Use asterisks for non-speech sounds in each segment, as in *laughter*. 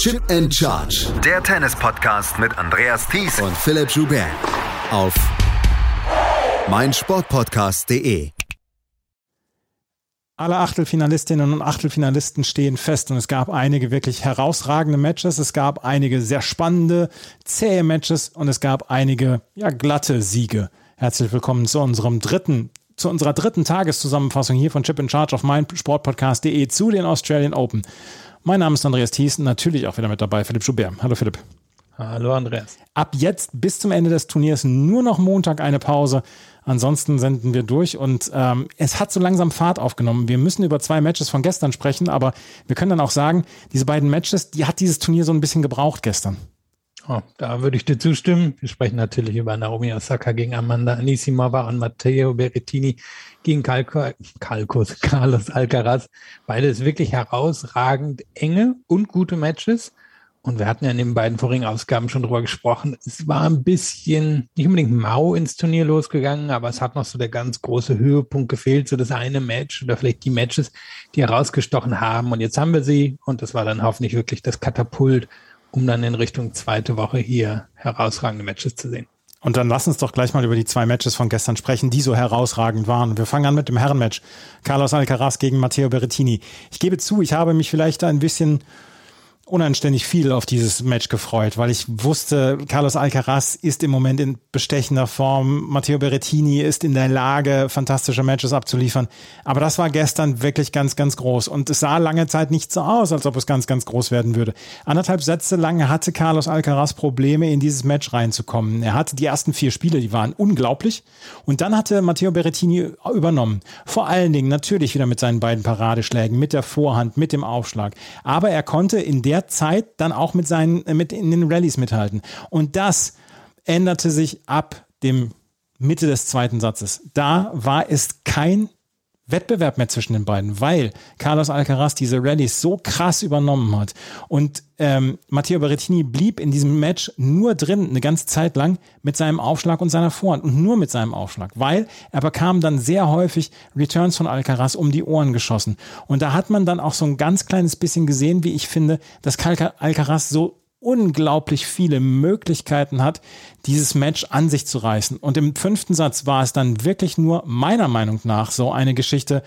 Chip and Charge. Der Tennis-Podcast mit Andreas Thies und Philipp Joubert. Auf meinsportpodcast.de. Alle Achtelfinalistinnen und Achtelfinalisten stehen fest und es gab einige wirklich herausragende Matches, es gab einige sehr spannende, zähe Matches und es gab einige ja, glatte Siege. Herzlich willkommen zu unserem dritten zu unserer dritten Tageszusammenfassung hier von Chip in Charge auf meinsportpodcast.de zu den Australian Open. Mein Name ist Andreas Thiessen, natürlich auch wieder mit dabei, Philipp Schubert. Hallo Philipp. Hallo Andreas. Ab jetzt bis zum Ende des Turniers nur noch Montag eine Pause. Ansonsten senden wir durch und ähm, es hat so langsam Fahrt aufgenommen. Wir müssen über zwei Matches von gestern sprechen, aber wir können dann auch sagen, diese beiden Matches, die hat dieses Turnier so ein bisschen gebraucht gestern. Oh, da würde ich dir zustimmen. Wir sprechen natürlich über Naomi Osaka gegen Amanda Anisimova und Matteo Berrettini gegen Kalko, Kalkos, *laughs* Carlos Alcaraz. Beides wirklich herausragend enge und gute Matches. Und wir hatten ja in den beiden vorigen Ausgaben schon drüber gesprochen. Es war ein bisschen, nicht unbedingt mau ins Turnier losgegangen, aber es hat noch so der ganz große Höhepunkt gefehlt, so das eine Match oder vielleicht die Matches, die herausgestochen haben. Und jetzt haben wir sie und das war dann hoffentlich wirklich das Katapult um dann in Richtung zweite Woche hier herausragende Matches zu sehen. Und dann lass uns doch gleich mal über die zwei Matches von gestern sprechen, die so herausragend waren. Wir fangen an mit dem Herrenmatch. Carlos Alcaraz gegen Matteo Berrettini. Ich gebe zu, ich habe mich vielleicht ein bisschen unanständig viel auf dieses Match gefreut, weil ich wusste, Carlos Alcaraz ist im Moment in bestechender Form. Matteo Berrettini ist in der Lage, fantastische Matches abzuliefern. Aber das war gestern wirklich ganz, ganz groß. Und es sah lange Zeit nicht so aus, als ob es ganz, ganz groß werden würde. Anderthalb Sätze lang hatte Carlos Alcaraz Probleme, in dieses Match reinzukommen. Er hatte die ersten vier Spiele, die waren unglaublich. Und dann hatte Matteo Berrettini übernommen. Vor allen Dingen natürlich wieder mit seinen beiden Paradeschlägen, mit der Vorhand, mit dem Aufschlag. Aber er konnte in der Zeit dann auch mit seinen, äh, mit in den Rallyes mithalten. Und das änderte sich ab dem Mitte des zweiten Satzes. Da war es kein Wettbewerb mehr zwischen den beiden, weil Carlos Alcaraz diese Rallyes so krass übernommen hat. Und ähm, Matteo Berrettini blieb in diesem Match nur drin, eine ganze Zeit lang, mit seinem Aufschlag und seiner Vorhand und nur mit seinem Aufschlag, weil er bekam dann sehr häufig Returns von Alcaraz um die Ohren geschossen. Und da hat man dann auch so ein ganz kleines bisschen gesehen, wie ich finde, dass Alcaraz so unglaublich viele Möglichkeiten hat, dieses Match an sich zu reißen. Und im fünften Satz war es dann wirklich nur meiner Meinung nach so eine Geschichte.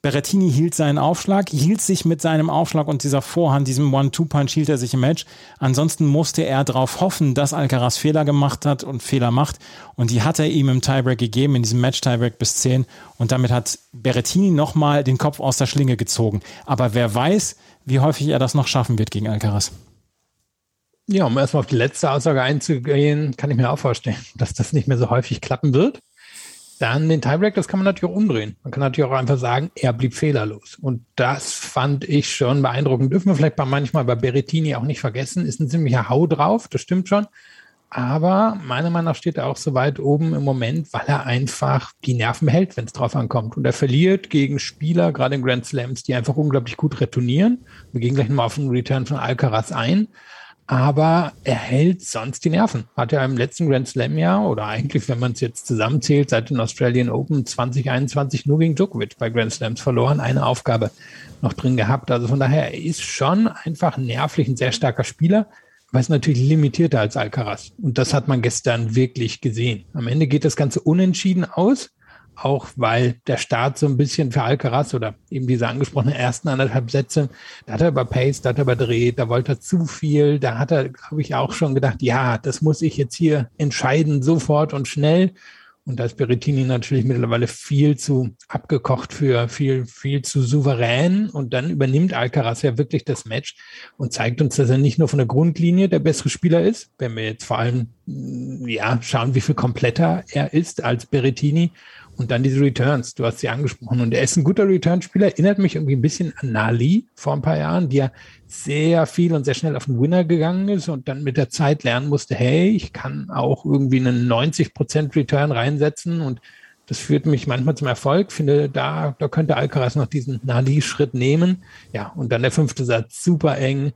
Berrettini hielt seinen Aufschlag, hielt sich mit seinem Aufschlag und dieser Vorhand, diesem One-Two-Punch, hielt er sich im Match. Ansonsten musste er darauf hoffen, dass Alcaraz Fehler gemacht hat und Fehler macht. Und die hat er ihm im Tiebreak gegeben, in diesem Match-Tiebreak bis 10. Und damit hat Berrettini nochmal den Kopf aus der Schlinge gezogen. Aber wer weiß, wie häufig er das noch schaffen wird gegen Alcaraz. Ja, um erstmal auf die letzte Aussage einzugehen, kann ich mir auch vorstellen, dass das nicht mehr so häufig klappen wird. Dann den Tiebreak, das kann man natürlich auch umdrehen. Man kann natürlich auch einfach sagen, er blieb fehlerlos. Und das fand ich schon beeindruckend. Dürfen wir vielleicht bei manchmal bei Berettini auch nicht vergessen. Ist ein ziemlicher Hau drauf, das stimmt schon. Aber meiner Meinung nach steht er auch so weit oben im Moment, weil er einfach die Nerven behält, wenn es drauf ankommt. Und er verliert gegen Spieler, gerade in Grand Slams, die einfach unglaublich gut retournieren. Wir gehen gleich nochmal auf den Return von Alcaraz ein aber er hält sonst die Nerven. Hat ja im letzten Grand Slam Jahr oder eigentlich, wenn man es jetzt zusammenzählt, seit den Australian Open 2021 nur gegen Djokovic bei Grand Slams verloren, eine Aufgabe noch drin gehabt. Also von daher, er ist schon einfach nervlich ein sehr starker Spieler, aber ist natürlich limitierter als Alcaraz. Und das hat man gestern wirklich gesehen. Am Ende geht das Ganze unentschieden aus auch weil der Start so ein bisschen für Alcaraz oder eben diese angesprochenen ersten anderthalb Sätze, da hat er überpaced, da hat er überdreht, da wollte er zu viel, da hat er, glaube ich, auch schon gedacht, ja, das muss ich jetzt hier entscheiden, sofort und schnell. Und da ist Berrettini natürlich mittlerweile viel zu abgekocht für viel, viel zu souverän. Und dann übernimmt Alcaraz ja wirklich das Match und zeigt uns, dass er nicht nur von der Grundlinie der bessere Spieler ist, wenn wir jetzt vor allem, ja, schauen, wie viel kompletter er ist als Berrettini, und dann diese Returns, du hast sie angesprochen. Und er ist ein guter Return-Spieler, erinnert mich irgendwie ein bisschen an Nali vor ein paar Jahren, die ja sehr viel und sehr schnell auf den Winner gegangen ist und dann mit der Zeit lernen musste, hey, ich kann auch irgendwie einen 90% Return reinsetzen und das führt mich manchmal zum Erfolg. Finde, da, da könnte Alcaraz noch diesen Nali-Schritt nehmen. Ja, und dann der fünfte Satz, super eng.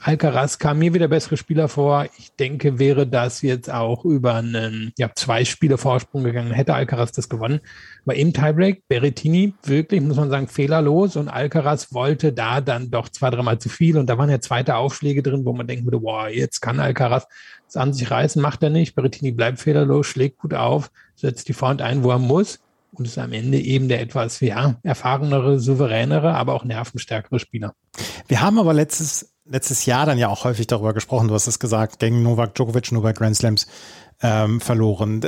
Alcaraz kam mir wieder bessere Spieler vor. Ich denke, wäre das jetzt auch über einen, ja, zwei Spiele Vorsprung gegangen, hätte Alcaraz das gewonnen. Aber im Tiebreak, Berrettini wirklich, muss man sagen, fehlerlos und Alcaraz wollte da dann doch zwei, dreimal zu viel und da waren ja zweite Aufschläge drin, wo man denken würde, wow, jetzt kann Alcaraz es an sich reißen, macht er nicht. Berrettini bleibt fehlerlos, schlägt gut auf, setzt die Front ein, wo er muss und ist am Ende eben der etwas ja, erfahrenere, souveränere, aber auch nervenstärkere Spieler. Wir haben aber letztes, letztes Jahr dann ja auch häufig darüber gesprochen, du hast es gesagt, gegen Novak Djokovic nur bei Grand Slams ähm, verloren.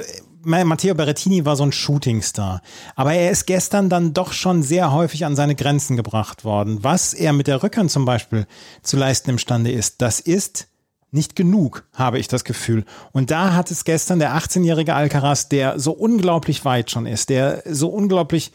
Matteo Berrettini war so ein Shootingstar, aber er ist gestern dann doch schon sehr häufig an seine Grenzen gebracht worden. Was er mit der Rückhand zum Beispiel zu leisten imstande ist, das ist nicht genug, habe ich das Gefühl. Und da hat es gestern der 18-jährige Alcaraz, der so unglaublich weit schon ist, der so unglaublich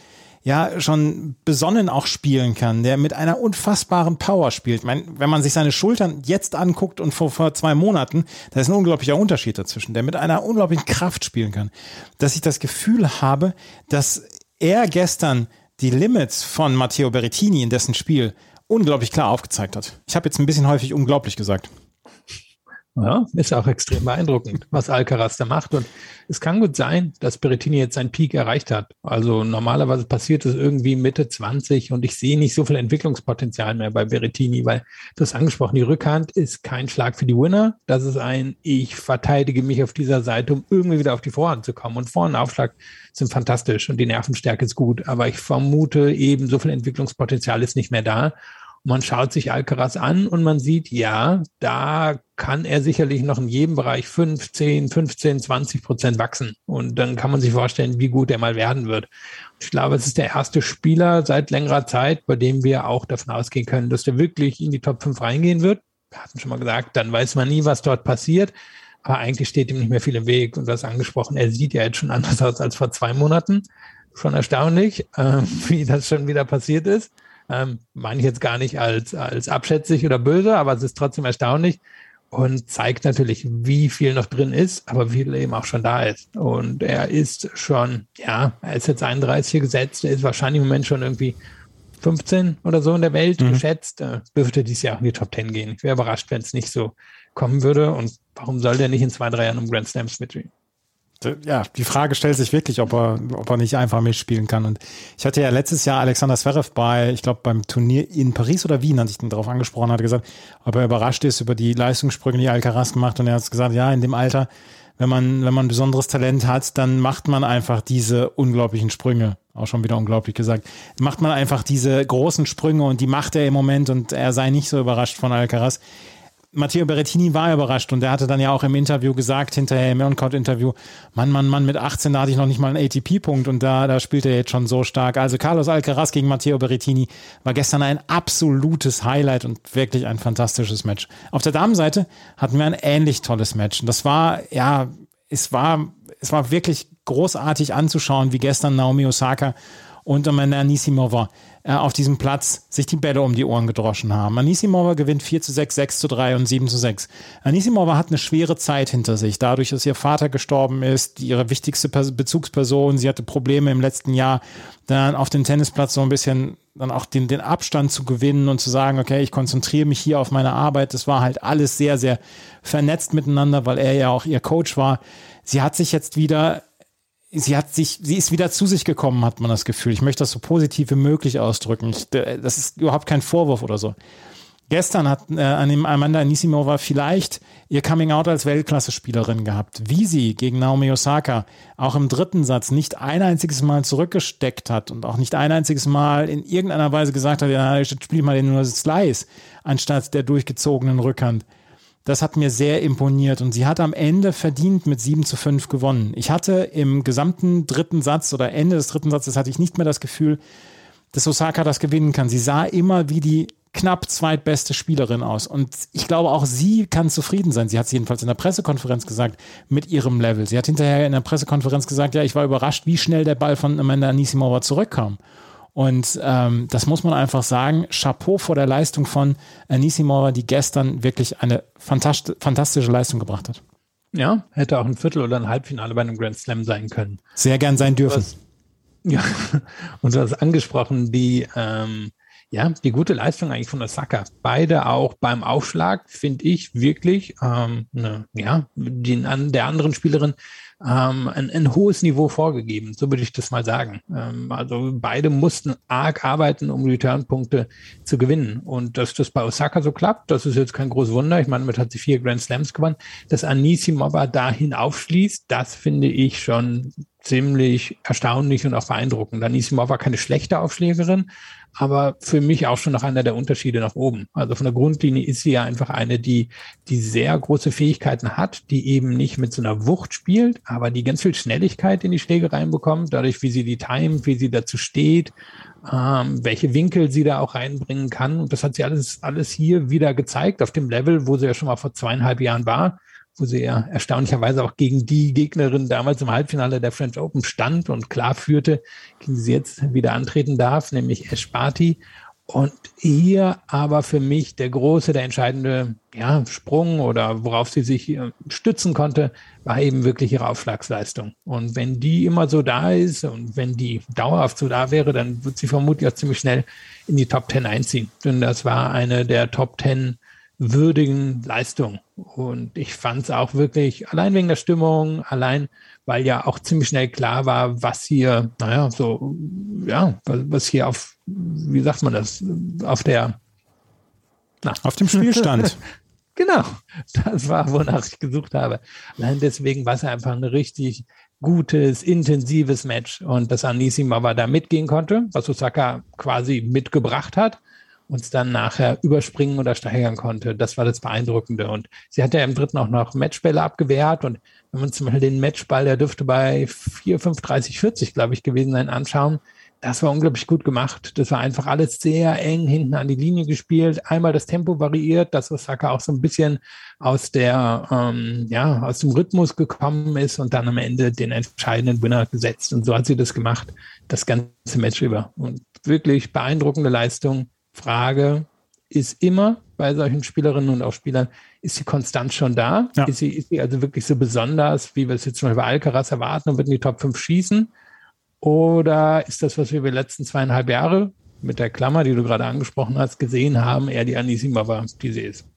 ja schon besonnen auch spielen kann, der mit einer unfassbaren Power spielt. Ich meine, wenn man sich seine Schultern jetzt anguckt und vor, vor zwei Monaten, da ist ein unglaublicher Unterschied dazwischen, der mit einer unglaublichen Kraft spielen kann, dass ich das Gefühl habe, dass er gestern die Limits von Matteo Berrettini in dessen Spiel unglaublich klar aufgezeigt hat. Ich habe jetzt ein bisschen häufig unglaublich gesagt. Ja, ist auch extrem beeindruckend, was Alcaraz da macht. Und es kann gut sein, dass Berrettini jetzt seinen Peak erreicht hat. Also normalerweise passiert es irgendwie Mitte 20 und ich sehe nicht so viel Entwicklungspotenzial mehr bei Berrettini, weil du hast angesprochen, die Rückhand ist kein Schlag für die Winner. Das ist ein, ich verteidige mich auf dieser Seite, um irgendwie wieder auf die Vorhand zu kommen. Und Vor- und Aufschlag sind fantastisch und die Nervenstärke ist gut. Aber ich vermute eben, so viel Entwicklungspotenzial ist nicht mehr da. Man schaut sich Alcaraz an und man sieht, ja, da kann er sicherlich noch in jedem Bereich 15, 15, 20 Prozent wachsen. Und dann kann man sich vorstellen, wie gut er mal werden wird. Ich glaube, es ist der erste Spieler seit längerer Zeit, bei dem wir auch davon ausgehen können, dass der wirklich in die Top 5 reingehen wird. Wir hatten schon mal gesagt, dann weiß man nie, was dort passiert. Aber eigentlich steht ihm nicht mehr viel im Weg. Und das angesprochen, er sieht ja jetzt schon anders aus als vor zwei Monaten. Schon erstaunlich, äh, *laughs* wie das schon wieder passiert ist. Ähm, meine ich jetzt gar nicht als, als abschätzig oder böse, aber es ist trotzdem erstaunlich und zeigt natürlich, wie viel noch drin ist, aber wie viel eben auch schon da ist. Und er ist schon, ja, er ist jetzt 31 gesetzt, er ist wahrscheinlich im Moment schon irgendwie 15 oder so in der Welt mhm. geschätzt. Äh, dürfte dieses Jahr auch in die Top 10 gehen. Ich wäre überrascht, wenn es nicht so kommen würde. Und warum soll der nicht in zwei, drei Jahren um Grand Slams mitspielen? Ja, die Frage stellt sich wirklich, ob er, ob er nicht einfach mitspielen kann. Und ich hatte ja letztes Jahr Alexander Zverev bei, ich glaube, beim Turnier in Paris oder Wien, hatte ich ihn darauf angesprochen, hat gesagt, ob er überrascht ist über die Leistungssprünge, die Alcaraz gemacht. Und er hat gesagt, ja, in dem Alter, wenn man, wenn man ein besonderes Talent hat, dann macht man einfach diese unglaublichen Sprünge. Auch schon wieder unglaublich gesagt. Macht man einfach diese großen Sprünge und die macht er im Moment und er sei nicht so überrascht von Alcaraz. Matteo Berrettini war überrascht und der hatte dann ja auch im Interview gesagt, hinterher im On-Court-Interview, Mann, Mann, Mann, mit 18, da hatte ich noch nicht mal einen ATP-Punkt und da, da spielt er jetzt schon so stark. Also Carlos Alcaraz gegen Matteo Berrettini war gestern ein absolutes Highlight und wirklich ein fantastisches Match. Auf der Damenseite hatten wir ein ähnlich tolles Match und das war, ja, es war, es war wirklich großartig anzuschauen, wie gestern Naomi Osaka und Amanda Anisimova äh, auf diesem Platz sich die Bälle um die Ohren gedroschen haben. Anisimova gewinnt 4 zu 6, 6 zu 3 und 7 zu 6. Anisimova hat eine schwere Zeit hinter sich, dadurch, dass ihr Vater gestorben ist, ihre wichtigste Bezugsperson, sie hatte Probleme im letzten Jahr, dann auf dem Tennisplatz so ein bisschen dann auch den, den Abstand zu gewinnen und zu sagen, okay, ich konzentriere mich hier auf meine Arbeit. Das war halt alles sehr, sehr vernetzt miteinander, weil er ja auch ihr Coach war. Sie hat sich jetzt wieder sie hat sich, sie ist wieder zu sich gekommen, hat man das Gefühl. Ich möchte das so positiv wie möglich ausdrücken. Ich, das ist überhaupt kein Vorwurf oder so. Gestern hat äh, Amanda Anisimova vielleicht ihr Coming Out als Weltklasse-Spielerin gehabt. Wie sie gegen Naomi Osaka auch im dritten Satz nicht ein einziges Mal zurückgesteckt hat und auch nicht ein einziges Mal in irgendeiner Weise gesagt hat, ja, ich spiele mal den nur Slice anstatt der durchgezogenen Rückhand. Das hat mir sehr imponiert und sie hat am Ende verdient mit 7 zu 5 gewonnen. Ich hatte im gesamten dritten Satz oder Ende des dritten Satzes hatte ich nicht mehr das Gefühl, dass Osaka das gewinnen kann. Sie sah immer wie die knapp zweitbeste Spielerin aus. Und ich glaube, auch sie kann zufrieden sein. Sie hat es jedenfalls in der Pressekonferenz gesagt, mit ihrem Level. Sie hat hinterher in der Pressekonferenz gesagt, ja, ich war überrascht, wie schnell der Ball von Amanda Anisimova zurückkam. Und ähm, das muss man einfach sagen. Chapeau vor der Leistung von Anisimova, die gestern wirklich eine fantast fantastische Leistung gebracht hat. Ja, hätte auch ein Viertel- oder ein Halbfinale bei einem Grand Slam sein können. Sehr gern sein dürfen. Ja, *laughs* und du hast angesprochen, die, ähm, ja, die gute Leistung eigentlich von Osaka. Beide auch beim Aufschlag, finde ich wirklich, ähm, ne, ja, den an der anderen Spielerin ähm, ein, ein hohes Niveau vorgegeben, so würde ich das mal sagen. Ähm, also beide mussten arg arbeiten, um Return-Punkte zu gewinnen. Und dass das bei Osaka so klappt, das ist jetzt kein großes Wunder. Ich meine, damit hat sie vier Grand Slams gewonnen. Dass Anisimova dahin aufschließt, das finde ich schon ziemlich erstaunlich und auch beeindruckend. Anisimova war keine schlechte Aufschlägerin, aber für mich auch schon noch einer der Unterschiede nach oben. Also von der Grundlinie ist sie ja einfach eine, die, die sehr große Fähigkeiten hat, die eben nicht mit so einer Wucht spielt, aber die ganz viel Schnelligkeit in die Schläge reinbekommt, dadurch, wie sie die timet, wie sie dazu steht, ähm, welche Winkel sie da auch reinbringen kann. Und das hat sie alles, alles hier wieder gezeigt auf dem Level, wo sie ja schon mal vor zweieinhalb Jahren war wo sie ja erstaunlicherweise auch gegen die Gegnerin damals im Halbfinale der French Open stand und klar führte, gegen sie jetzt wieder antreten darf, nämlich Esparti. Und hier aber für mich der große, der entscheidende ja, Sprung oder worauf sie sich äh, stützen konnte, war eben wirklich ihre Aufschlagsleistung. Und wenn die immer so da ist und wenn die dauerhaft so da wäre, dann wird sie vermutlich auch ziemlich schnell in die Top Ten einziehen. Denn das war eine der Top Ten würdigen Leistung. Und ich fand es auch wirklich, allein wegen der Stimmung, allein, weil ja auch ziemlich schnell klar war, was hier, naja, so, ja, was hier auf, wie sagt man das, auf der, na. Auf dem Spielstand. *laughs* genau, das war, wonach ich gesucht habe. Allein deswegen war es einfach ein richtig gutes, intensives Match und dass Anisimova da mitgehen konnte, was Osaka quasi mitgebracht hat uns dann nachher überspringen oder steigern konnte. Das war das Beeindruckende. Und sie hat ja im dritten auch noch Matchbälle abgewehrt. Und wenn man zum Beispiel den Matchball, der dürfte bei 4, 5, 30, 40, glaube ich, gewesen sein, anschauen, das war unglaublich gut gemacht. Das war einfach alles sehr eng hinten an die Linie gespielt. Einmal das Tempo variiert, dass Osaka auch so ein bisschen aus der, ähm, ja, aus dem Rhythmus gekommen ist und dann am Ende den entscheidenden Winner gesetzt. Und so hat sie das gemacht, das ganze Match über. Und wirklich beeindruckende Leistung Frage ist immer bei solchen Spielerinnen und auch Spielern, ist die Konstanz schon da? Ja. Ist, sie, ist sie also wirklich so besonders, wie wir es jetzt zum Beispiel bei Alcaraz erwarten und wird in die Top 5 schießen? Oder ist das, was wir über die letzten zweieinhalb Jahre mit der Klammer, die du gerade angesprochen hast, gesehen haben, eher die Anisimova, die sie ist?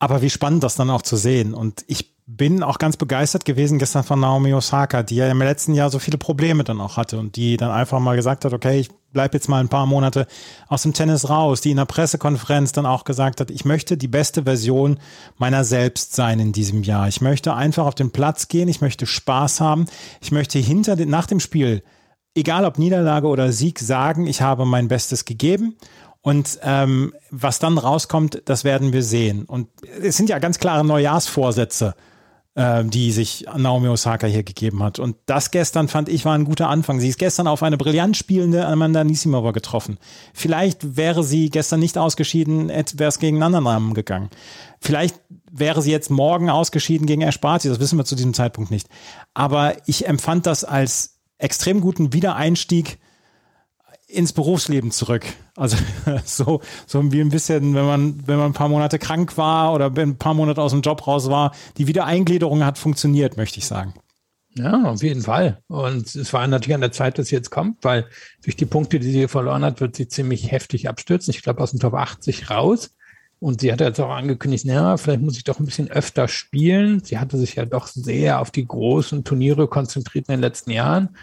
Aber wie spannend das dann auch zu sehen. Und ich bin auch ganz begeistert gewesen gestern von Naomi Osaka, die ja im letzten Jahr so viele Probleme dann auch hatte und die dann einfach mal gesagt hat, okay, ich bleib jetzt mal ein paar Monate aus dem Tennis raus, die in der Pressekonferenz dann auch gesagt hat, ich möchte die beste Version meiner selbst sein in diesem Jahr. Ich möchte einfach auf den Platz gehen, ich möchte Spaß haben, ich möchte hinter den, nach dem Spiel, egal ob Niederlage oder Sieg, sagen, ich habe mein Bestes gegeben und ähm, was dann rauskommt, das werden wir sehen. Und es sind ja ganz klare Neujahrsvorsätze äh, die sich Naomi Osaka hier gegeben hat. Und das gestern fand ich war ein guter Anfang. Sie ist gestern auf eine brillant spielende Amanda Nisimova getroffen. Vielleicht wäre sie gestern nicht ausgeschieden, wäre es gegen einen anderen Namen gegangen. Vielleicht wäre sie jetzt morgen ausgeschieden gegen Esparti, das wissen wir zu diesem Zeitpunkt nicht. Aber ich empfand das als extrem guten Wiedereinstieg ins Berufsleben zurück. Also *laughs* so, so wie ein bisschen, wenn man, wenn man ein paar Monate krank war oder ein paar Monate aus dem Job raus war, die Wiedereingliederung hat funktioniert, möchte ich sagen. Ja, auf jeden Fall. Und es war natürlich an der Zeit, dass sie jetzt kommt, weil durch die Punkte, die sie verloren hat, wird sie ziemlich heftig abstürzen. Ich glaube, aus dem Top 80 raus. Und sie hat jetzt auch angekündigt, naja, vielleicht muss ich doch ein bisschen öfter spielen. Sie hatte sich ja doch sehr auf die großen Turniere konzentriert in den letzten Jahren.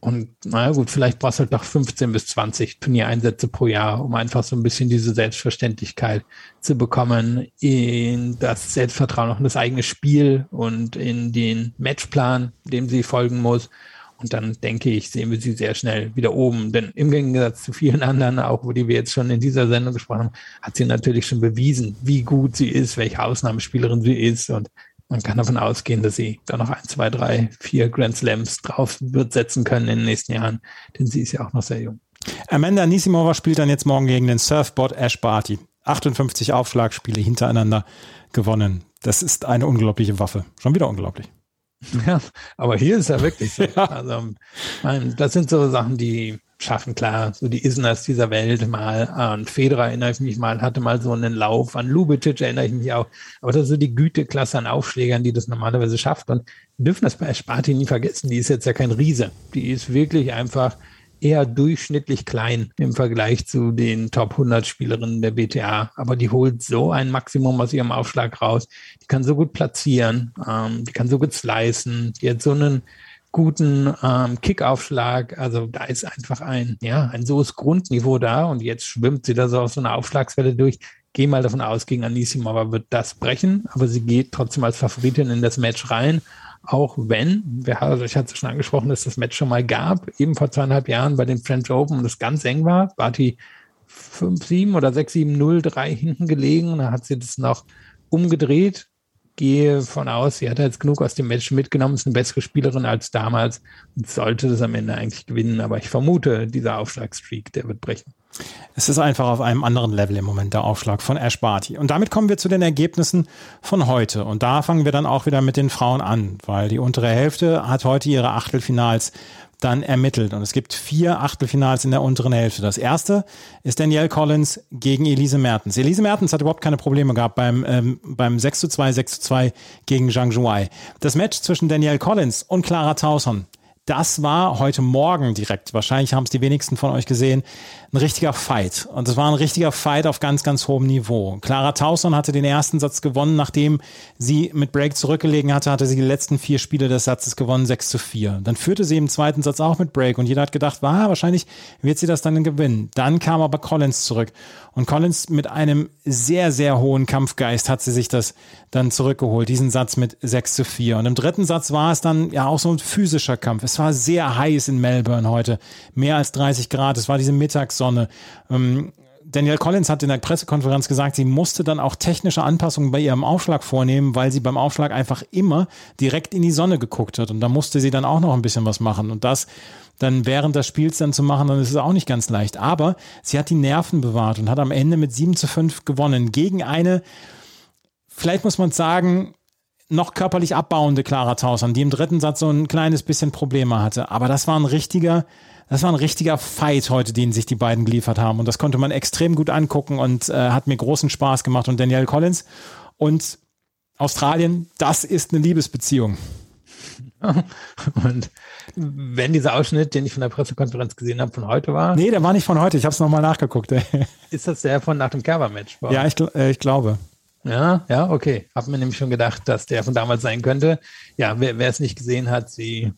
Und naja gut, vielleicht brauchst du halt noch 15 bis 20 Turniereinsätze pro Jahr, um einfach so ein bisschen diese Selbstverständlichkeit zu bekommen, in das Selbstvertrauen auch in das eigene Spiel und in den Matchplan, dem sie folgen muss. Und dann denke ich, sehen wir sie sehr schnell wieder oben. Denn im Gegensatz zu vielen anderen, auch wo die wir jetzt schon in dieser Sendung gesprochen haben, hat sie natürlich schon bewiesen, wie gut sie ist, welche Ausnahmespielerin sie ist. Und man kann davon ausgehen, dass sie da noch ein, zwei, drei, vier Grand Slams drauf wird setzen können in den nächsten Jahren, denn sie ist ja auch noch sehr jung. Amanda Nisimova spielt dann jetzt morgen gegen den Surfboard Ash Barty. 58 Aufschlagspiele hintereinander gewonnen. Das ist eine unglaubliche Waffe. Schon wieder unglaublich. Ja, aber hier ist ja wirklich so. *laughs* Ja. Also, das sind so Sachen, die schaffen, klar, so die Isners dieser Welt mal, an Federer erinnere ich mich mal, hatte mal so einen Lauf, an Lubitsch erinnere ich mich auch, aber das ist so die Güteklasse an Aufschlägern, die das normalerweise schafft. Und dürfen das bei Sparti nie vergessen, die ist jetzt ja kein Riese, die ist wirklich einfach eher durchschnittlich klein im Vergleich zu den Top 100 Spielerinnen der BTA. Aber die holt so ein Maximum aus ihrem Aufschlag raus. Die kann so gut platzieren, ähm, die kann so gut slicen, die hat so einen guten ähm, Kickaufschlag. Also da ist einfach ein, ja, ein so Grundniveau da. Und jetzt schwimmt sie da so auf so einer Aufschlagswelle durch. Gehe mal davon aus, gegen Anisimova wird das brechen, aber sie geht trotzdem als Favoritin in das Match rein. Auch wenn, wir, also ich hatte es schon angesprochen, dass das Match schon mal gab, eben vor zweieinhalb Jahren bei den French Open und es ganz eng war, war die 5-7 oder 6-7-0-3 hinten gelegen, da hat sie das noch umgedreht, gehe von aus, sie hat jetzt genug aus dem Match mitgenommen, ist eine bessere Spielerin als damals und sollte das am Ende eigentlich gewinnen, aber ich vermute, dieser Aufschlagstreak, der wird brechen. Es ist einfach auf einem anderen Level im Moment der Aufschlag von Ash Barty. Und damit kommen wir zu den Ergebnissen von heute. Und da fangen wir dann auch wieder mit den Frauen an, weil die untere Hälfte hat heute ihre Achtelfinals dann ermittelt. Und es gibt vier Achtelfinals in der unteren Hälfte. Das erste ist Danielle Collins gegen Elise Mertens. Elise Mertens hat überhaupt keine Probleme gehabt beim, ähm, beim 6 zu 2, 6 zu 2 gegen Zhang Zhuai. Das Match zwischen Danielle Collins und Clara Tauson das war heute Morgen direkt, wahrscheinlich haben es die wenigsten von euch gesehen, ein richtiger Fight. Und es war ein richtiger Fight auf ganz, ganz hohem Niveau. Clara Tauson hatte den ersten Satz gewonnen, nachdem sie mit Break zurückgelegen hatte, hatte sie die letzten vier Spiele des Satzes gewonnen, 6 zu 4. Dann führte sie im zweiten Satz auch mit Break und jeder hat gedacht, ah, wahrscheinlich wird sie das dann gewinnen. Dann kam aber Collins zurück und Collins mit einem sehr, sehr hohen Kampfgeist hat sie sich das dann zurückgeholt, diesen Satz mit 6 zu 4. Und im dritten Satz war es dann ja auch so ein physischer Kampf. Es war sehr heiß in Melbourne heute. Mehr als 30 Grad. Es war diese Mittagssonne. Ähm, Danielle Collins hat in der Pressekonferenz gesagt, sie musste dann auch technische Anpassungen bei ihrem Aufschlag vornehmen, weil sie beim Aufschlag einfach immer direkt in die Sonne geguckt hat. Und da musste sie dann auch noch ein bisschen was machen. Und das dann während des Spiels dann zu machen, dann ist es auch nicht ganz leicht. Aber sie hat die Nerven bewahrt und hat am Ende mit 7 zu 5 gewonnen gegen eine, vielleicht muss man sagen, noch körperlich abbauende Clara Tausern, die im dritten Satz so ein kleines bisschen Probleme hatte. Aber das war ein richtiger, das war ein richtiger Fight heute, den sich die beiden geliefert haben. Und das konnte man extrem gut angucken und äh, hat mir großen Spaß gemacht. Und Danielle Collins und Australien, das ist eine Liebesbeziehung. *laughs* Und wenn dieser Ausschnitt, den ich von der Pressekonferenz gesehen habe, von heute war. Nee, der war nicht von heute. Ich habe es nochmal nachgegucht. ist das der von nach dem Kerber-Match? Ja, ich, äh, ich glaube. Ja, ja, okay. Hab mir nämlich schon gedacht, dass der von damals sein könnte. Ja, wer, es nicht gesehen hat, sie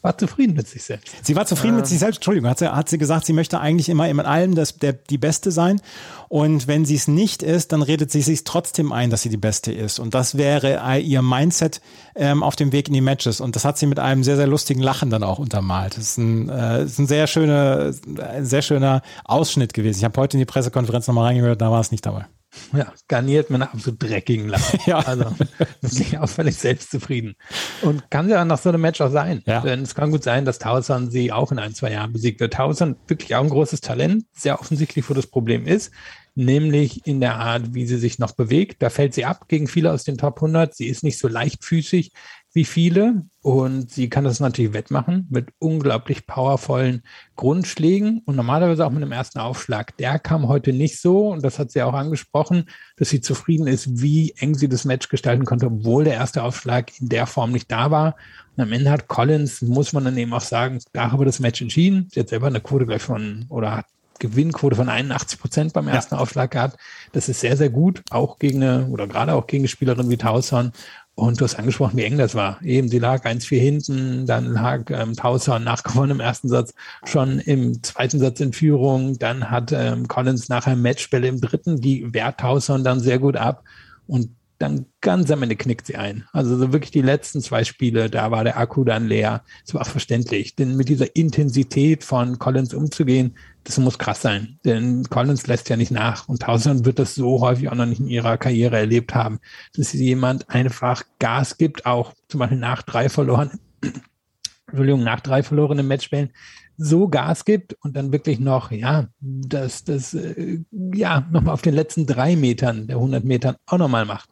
war zufrieden mit sich selbst. Sie war zufrieden ähm. mit sich selbst. Entschuldigung, hat sie, hat sie gesagt, sie möchte eigentlich immer in allem das, der, die Beste sein. Und wenn sie es nicht ist, dann redet sie sich trotzdem ein, dass sie die Beste ist. Und das wäre ihr Mindset ähm, auf dem Weg in die Matches. Und das hat sie mit einem sehr, sehr lustigen Lachen dann auch untermalt. Das ist ein, äh, ist ein sehr schöner, ein sehr schöner Ausschnitt gewesen. Ich habe heute in die Pressekonferenz nochmal reingehört, da war es nicht dabei. Ja, garniert mit einer absolut dreckigen Lache. ja. Also, ist auch völlig selbstzufrieden. Und kann ja nach so einem Match auch sein. Ja. Denn es kann gut sein, dass Tausend sie auch in ein, zwei Jahren besiegt wird. Tausend wirklich auch ein großes Talent, sehr offensichtlich, wo das Problem ist nämlich in der Art, wie sie sich noch bewegt. Da fällt sie ab gegen viele aus den Top 100. Sie ist nicht so leichtfüßig wie viele und sie kann das natürlich wettmachen mit unglaublich powervollen Grundschlägen und normalerweise auch mit dem ersten Aufschlag. Der kam heute nicht so und das hat sie auch angesprochen, dass sie zufrieden ist, wie eng sie das Match gestalten konnte, obwohl der erste Aufschlag in der Form nicht da war. Und am Ende hat Collins, muss man dann eben auch sagen, darüber das Match entschieden. Sie hat selber eine Quote gleich von oder hat Gewinnquote von 81 Prozent beim ersten ja. Aufschlag gehabt. Das ist sehr, sehr gut, auch gegen eine, oder gerade auch gegen eine Spielerin wie Tauson. Und du hast angesprochen, wie eng das war. Eben, sie lag 1-4 hinten, dann lag ähm, Tauson nachgewonnen im ersten Satz, schon im zweiten Satz in Führung. Dann hat ähm, Collins nachher Matchbälle im dritten, die wehrt Tauson dann sehr gut ab. Und dann ganz am Ende knickt sie ein. Also so wirklich die letzten zwei Spiele, da war der Akku dann leer. Das war auch verständlich, denn mit dieser Intensität von Collins umzugehen, das muss krass sein. Denn Collins lässt ja nicht nach und Tausend wird das so häufig auch noch nicht in ihrer Karriere erlebt haben, dass jemand einfach Gas gibt, auch zum Beispiel nach drei verloren, *clears throat* Entschuldigung, nach drei verlorenen Matchspielen, so Gas gibt und dann wirklich noch, ja, das, das, äh, ja, nochmal auf den letzten drei Metern der 100 Metern auch nochmal macht.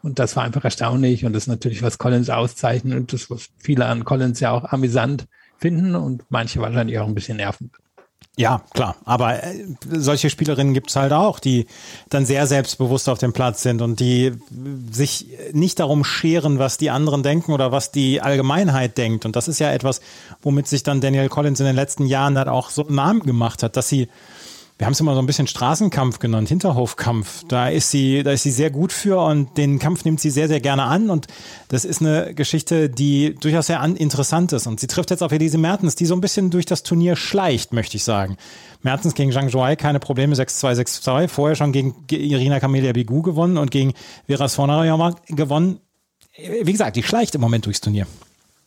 Und das war einfach erstaunlich und das ist natürlich, was Collins auszeichnet und das, was viele an Collins ja auch amüsant finden und manche wahrscheinlich auch ein bisschen nerven. Ja, klar. Aber äh, solche Spielerinnen gibt es halt auch, die dann sehr selbstbewusst auf dem Platz sind und die sich nicht darum scheren, was die anderen denken oder was die Allgemeinheit denkt. Und das ist ja etwas, womit sich dann Daniel Collins in den letzten Jahren halt auch so einen Namen gemacht hat, dass sie wir haben es immer so ein bisschen Straßenkampf genannt, Hinterhofkampf. Da ist sie, da ist sie sehr gut für und den Kampf nimmt sie sehr, sehr gerne an. Und das ist eine Geschichte, die durchaus sehr interessant ist. Und sie trifft jetzt auf Elise Mertens, die so ein bisschen durch das Turnier schleicht, möchte ich sagen. Mertens gegen Zhang Zhuai, keine Probleme, 6-2, 6-2. Vorher schon gegen Irina Camelia Bigu gewonnen und gegen Vera Svonareva gewonnen. Wie gesagt, die schleicht im Moment durchs Turnier.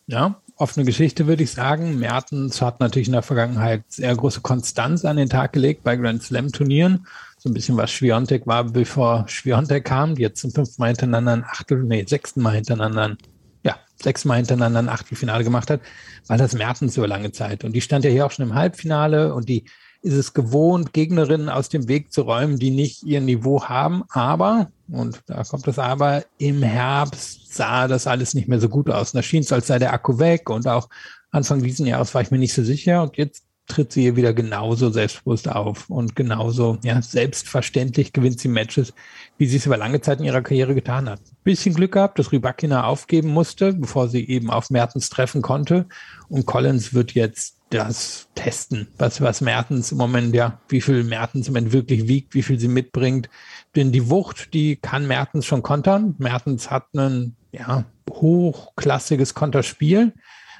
Ja, offene Geschichte, würde ich sagen. Mertens hat natürlich in der Vergangenheit sehr große Konstanz an den Tag gelegt bei Grand Slam Turnieren. So ein bisschen was Schwiontek war, bevor Schwiontek kam, die jetzt zum fünften Mal hintereinander ein Achtel, nee, sechsten Mal hintereinander, ja, sechsmal hintereinander ein Achtelfinale gemacht hat, weil das Mertens über lange Zeit. Und die stand ja hier auch schon im Halbfinale und die ist es gewohnt, Gegnerinnen aus dem Weg zu räumen, die nicht ihr Niveau haben. Aber, und da kommt das Aber, im Herbst sah das alles nicht mehr so gut aus. Und da schien es, als sei der Akku weg. Und auch Anfang diesen Jahres war ich mir nicht so sicher. Und jetzt tritt sie hier wieder genauso selbstbewusst auf und genauso ja, selbstverständlich gewinnt sie Matches, wie sie es über lange Zeit in ihrer Karriere getan hat. Bisschen Glück gehabt, dass Rybakina aufgeben musste, bevor sie eben auf Mertens treffen konnte. Und Collins wird jetzt das testen, was, was Mertens im Moment, ja, wie viel Mertens im Moment wirklich wiegt, wie viel sie mitbringt. Denn die Wucht, die kann Mertens schon kontern. Mertens hat ein, ja, hochklassiges Konterspiel.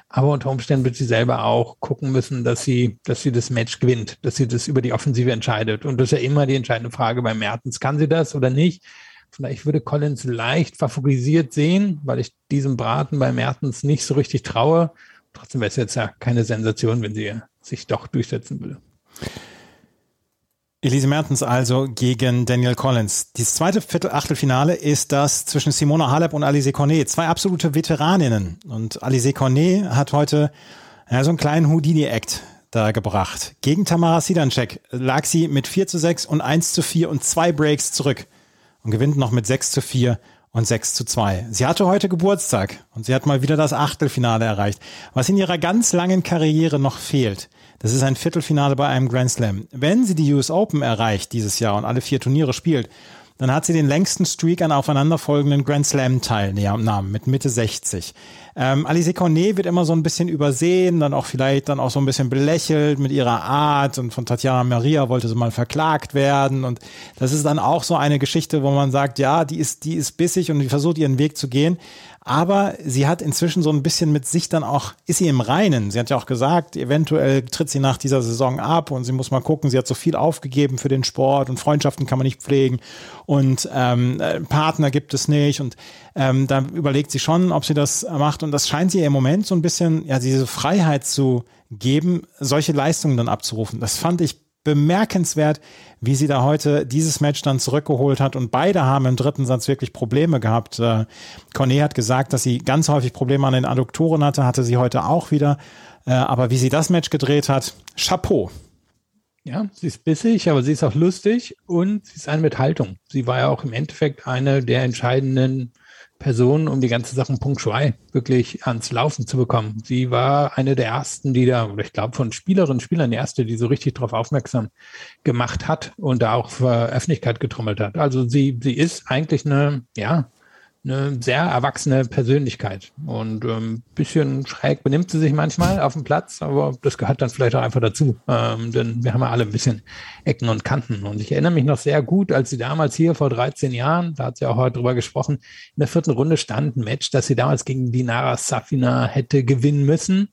Aber unter Umständen wird sie selber auch gucken müssen, dass sie, dass sie das Match gewinnt, dass sie das über die Offensive entscheidet. Und das ist ja immer die entscheidende Frage bei Mertens. Kann sie das oder nicht? Vielleicht würde Collins leicht favorisiert sehen, weil ich diesem Braten bei Mertens nicht so richtig traue. Trotzdem wäre es jetzt ja keine Sensation, wenn sie sich doch durchsetzen würde. Elise Mertens also gegen Daniel Collins. Das zweite Viertel-Achtelfinale ist das zwischen Simona Halep und Alice Cornet. Zwei absolute Veteraninnen. Und Alice Cornet hat heute ja, so einen kleinen Houdini-Act da gebracht. Gegen Tamara Sidancek lag sie mit 4 zu 6 und 1 zu 4 und zwei Breaks zurück und gewinnt noch mit 6 zu 4 und 6 zu 2. Sie hatte heute Geburtstag und sie hat mal wieder das Achtelfinale erreicht. Was in ihrer ganz langen Karriere noch fehlt, das ist ein Viertelfinale bei einem Grand Slam. Wenn sie die US Open erreicht dieses Jahr und alle vier Turniere spielt, dann hat sie den längsten Streak an aufeinanderfolgenden Grand Slam Teilnahmen mit Mitte 60. Ähm, Alice Cornet wird immer so ein bisschen übersehen, dann auch vielleicht dann auch so ein bisschen belächelt mit ihrer Art und von Tatjana Maria wollte sie mal verklagt werden und das ist dann auch so eine Geschichte, wo man sagt, ja, die ist, die ist bissig und die versucht ihren Weg zu gehen, aber sie hat inzwischen so ein bisschen mit sich dann auch, ist sie im Reinen. Sie hat ja auch gesagt, eventuell tritt sie nach dieser Saison ab und sie muss mal gucken, sie hat so viel aufgegeben für den Sport und Freundschaften kann man nicht pflegen und ähm, Partner gibt es nicht und ähm, da überlegt sie schon, ob sie das macht und das scheint sie im Moment so ein bisschen, ja, diese Freiheit zu geben, solche Leistungen dann abzurufen. Das fand ich bemerkenswert, wie sie da heute dieses Match dann zurückgeholt hat. Und beide haben im dritten Satz wirklich Probleme gehabt. Äh, Cornet hat gesagt, dass sie ganz häufig Probleme an den Adduktoren hatte, hatte sie heute auch wieder. Äh, aber wie sie das Match gedreht hat, Chapeau. Ja, sie ist bissig, aber sie ist auch lustig und sie ist eine mit Haltung. Sie war ja auch im Endeffekt eine der entscheidenden Personen, um die ganze Sachen Punkt 2 wirklich ans Laufen zu bekommen. Sie war eine der ersten, die da, oder ich glaube von Spielerinnen und Spielern die erste, die so richtig darauf aufmerksam gemacht hat und da auch für Öffentlichkeit getrommelt hat. Also sie, sie ist eigentlich eine, ja, eine sehr erwachsene Persönlichkeit. Und ähm, bisschen schräg benimmt sie sich manchmal auf dem Platz, aber das gehört dann vielleicht auch einfach dazu, ähm, denn wir haben ja alle ein bisschen Ecken und Kanten. Und ich erinnere mich noch sehr gut, als sie damals hier vor 13 Jahren, da hat sie auch heute drüber gesprochen, in der vierten Runde stand ein Match, das sie damals gegen Dinara Safina hätte gewinnen müssen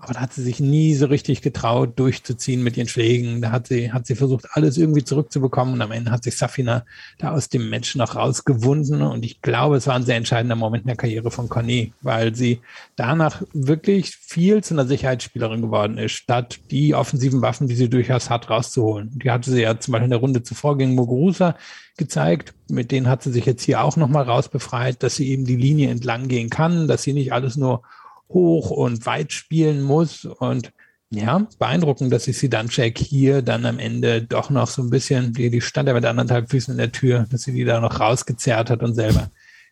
aber da hat sie sich nie so richtig getraut, durchzuziehen mit ihren Schlägen. Da hat sie, hat sie versucht, alles irgendwie zurückzubekommen. Und am Ende hat sich Safina da aus dem Match noch rausgewunden. Und ich glaube, es war ein sehr entscheidender Moment in der Karriere von Cornet, weil sie danach wirklich viel zu einer Sicherheitsspielerin geworden ist, statt die offensiven Waffen, die sie durchaus hat, rauszuholen. Die hatte sie ja zum Beispiel in der Runde zuvor gegen Muguruza gezeigt. Mit denen hat sie sich jetzt hier auch nochmal rausbefreit, dass sie eben die Linie entlang gehen kann, dass sie nicht alles nur hoch und weit spielen muss. Und ja, beeindruckend, dass ich sie dann check hier dann am Ende doch noch so ein bisschen, die, die stand ja mit anderthalb Füßen in der Tür, dass sie die da noch rausgezerrt hat und selber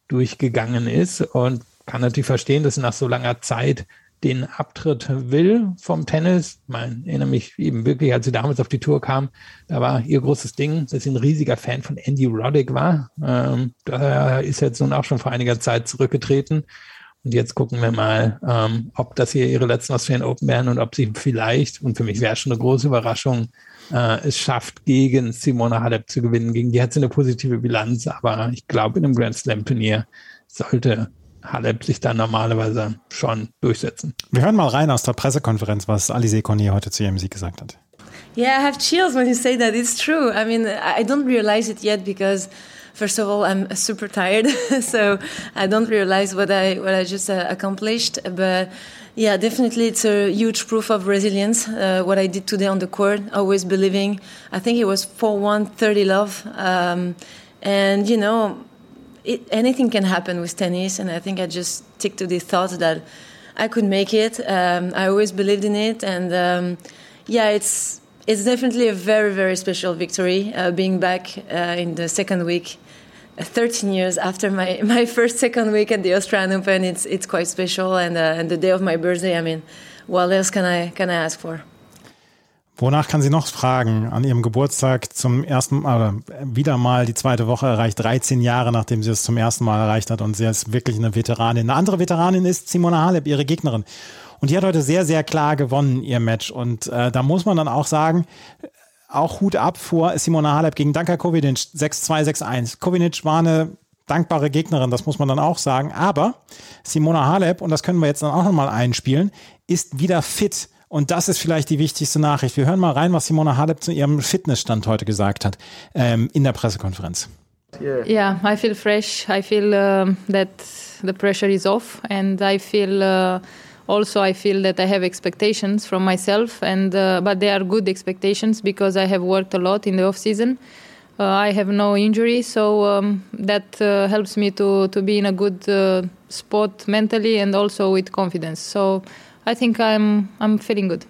durchgegangen ist. Und kann natürlich verstehen, dass sie nach so langer Zeit den Abtritt will vom Tennis. Ich erinnere mich eben wirklich, als sie damals auf die Tour kam, da war ihr großes Ding, dass sie ein riesiger Fan von Andy Roddick war. Ähm, da ist jetzt nun auch schon vor einiger Zeit zurückgetreten. Und jetzt gucken wir mal, ähm, ob das hier ihre letzten Australian Open werden und ob sie vielleicht, und für mich wäre es schon eine große Überraschung, äh, es schafft, gegen Simona Halep zu gewinnen. Gegen die hat sie eine positive Bilanz, aber ich glaube, in einem Grand Slam Turnier sollte Halep sich dann normalerweise schon durchsetzen. Wir hören mal rein aus der Pressekonferenz, was Alice Cornier heute zu ihrem Sieg gesagt hat. Yeah, I have chills when you say that. It's true. I mean, I don't realize it yet because first of all, I'm super tired, *laughs* so I don't realize what I what I just uh, accomplished. But yeah, definitely, it's a huge proof of resilience. Uh, what I did today on the court, always believing. I think it was four one thirty love, um, and you know, it, anything can happen with tennis, and I think I just stick to the thought that I could make it. Um, I always believed in it, and um, yeah, it's it's definitely a very very special victory. Uh, being back uh, in the second week, 13 years after my, *laughs* my first second week at the Australian Open, it's it's quite special, and uh, and the day of my birthday. I mean, what else can I can I ask for? Wonach kann sie noch fragen? An ihrem Geburtstag zum ersten Mal, wieder mal die zweite Woche erreicht, 13 Jahre, nachdem sie es zum ersten Mal erreicht hat und sie ist wirklich eine Veteranin. Eine andere Veteranin ist Simona Halep, ihre Gegnerin. Und die hat heute sehr, sehr klar gewonnen, ihr Match. Und äh, da muss man dann auch sagen, auch Hut ab vor Simona Halep gegen Danka Kovinic 6-2, 6-1. Kovinic war eine dankbare Gegnerin, das muss man dann auch sagen. Aber Simona Halep, und das können wir jetzt dann auch nochmal einspielen, ist wieder fit und das ist vielleicht die wichtigste Nachricht. Wir hören mal rein, was Simona Halep zu ihrem Fitnessstand heute gesagt hat ähm, in der Pressekonferenz. Yeah, I feel fresh. I feel uh, that the pressure is off, and I feel uh, also I feel that I have expectations from myself, and uh, but they are good expectations because I have worked a lot in the off season. Uh, I have no injury, so um, that uh, helps me to to be in a good uh, spot mentally and also with confidence. So I think I'm, I'm feeling good.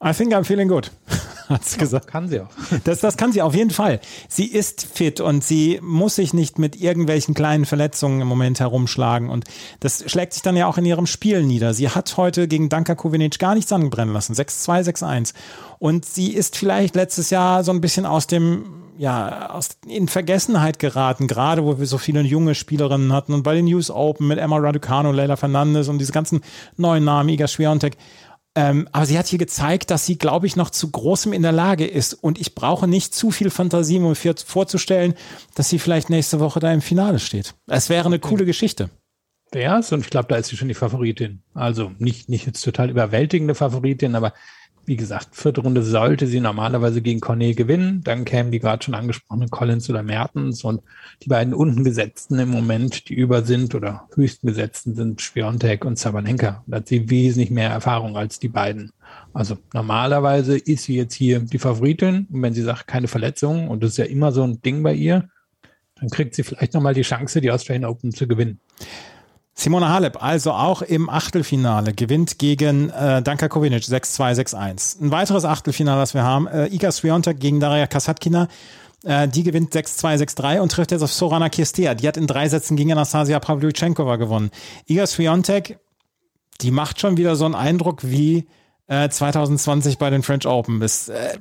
I think I'm feeling good, *laughs* hat sie gesagt. Kann sie auch. *laughs* Das, das kann sie auf jeden Fall. Sie ist fit und sie muss sich nicht mit irgendwelchen kleinen Verletzungen im Moment herumschlagen. Und das schlägt sich dann ja auch in ihrem Spiel nieder. Sie hat heute gegen Danka Kovinic gar nichts anbrennen lassen. 6-2, 6-1. Und sie ist vielleicht letztes Jahr so ein bisschen aus dem ja, aus, in Vergessenheit geraten, gerade wo wir so viele junge Spielerinnen hatten und bei den News Open mit Emma Raducano, Leila Fernandez und diese ganzen neuen Namen, Iga Swiatek. Ähm, aber sie hat hier gezeigt, dass sie, glaube ich, noch zu großem in der Lage ist. Und ich brauche nicht zu viel Fantasie, um mir vorzustellen, dass sie vielleicht nächste Woche da im Finale steht. Es wäre eine coole Geschichte. Es, und ich glaube, da ist sie schon die Favoritin. Also nicht, nicht jetzt total überwältigende Favoritin, aber wie gesagt, vierte Runde sollte sie normalerweise gegen Cornet gewinnen. Dann kämen die gerade schon angesprochenen Collins oder Mertens und die beiden unten gesetzten im Moment, die über sind oder höchsten gesetzten sind Spiontek und Sabanenka. Da hat sie wesentlich mehr Erfahrung als die beiden. Also normalerweise ist sie jetzt hier die Favoritin. Und wenn sie sagt, keine Verletzungen, und das ist ja immer so ein Ding bei ihr, dann kriegt sie vielleicht nochmal die Chance, die Australian Open zu gewinnen. Simona Halep, also auch im Achtelfinale, gewinnt gegen äh, Danka Kovinic 6-2, 6-1. Ein weiteres Achtelfinale, das wir haben, äh, Iga Swiatek gegen Daria Kasatkina. Äh, die gewinnt 6-2, 6-3 und trifft jetzt auf Sorana Kirstea. Die hat in drei Sätzen gegen Anastasia Pavlyuchenkova gewonnen. Iga Swiatek, die macht schon wieder so einen Eindruck wie äh, 2020 bei den French Open. Bis, äh,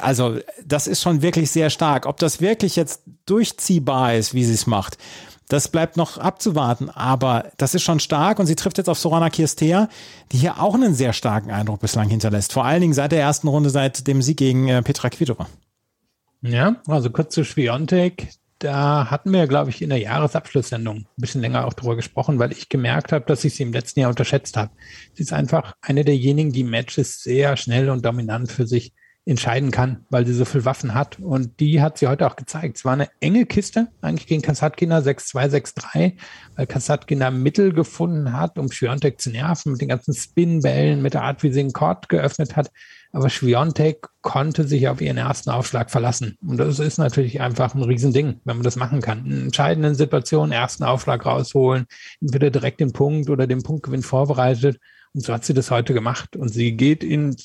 also das ist schon wirklich sehr stark. Ob das wirklich jetzt durchziehbar ist, wie sie es macht, das bleibt noch abzuwarten, aber das ist schon stark und sie trifft jetzt auf Sorana Kirstea, die hier auch einen sehr starken Eindruck bislang hinterlässt. Vor allen Dingen seit der ersten Runde, seit dem Sieg gegen äh, Petra Kvitova. Ja, also kurz zu Schwiontek. Da hatten wir, glaube ich, in der Jahresabschlusssendung ein bisschen länger auch drüber gesprochen, weil ich gemerkt habe, dass ich sie im letzten Jahr unterschätzt habe. Sie ist einfach eine derjenigen, die Matches sehr schnell und dominant für sich entscheiden kann, weil sie so viel Waffen hat. Und die hat sie heute auch gezeigt. Es war eine enge Kiste, eigentlich gegen Kasatkina 6-2, 6-3, weil Kasatkina Mittel gefunden hat, um Schwiontek zu nerven mit den ganzen Spinbällen, mit der Art, wie sie den Court geöffnet hat. Aber Schwiontek konnte sich auf ihren ersten Aufschlag verlassen. Und das ist natürlich einfach ein Riesending, wenn man das machen kann. In entscheidenden Situationen ersten Aufschlag rausholen, entweder direkt den Punkt oder den Punktgewinn vorbereitet Und so hat sie das heute gemacht. Und sie geht in,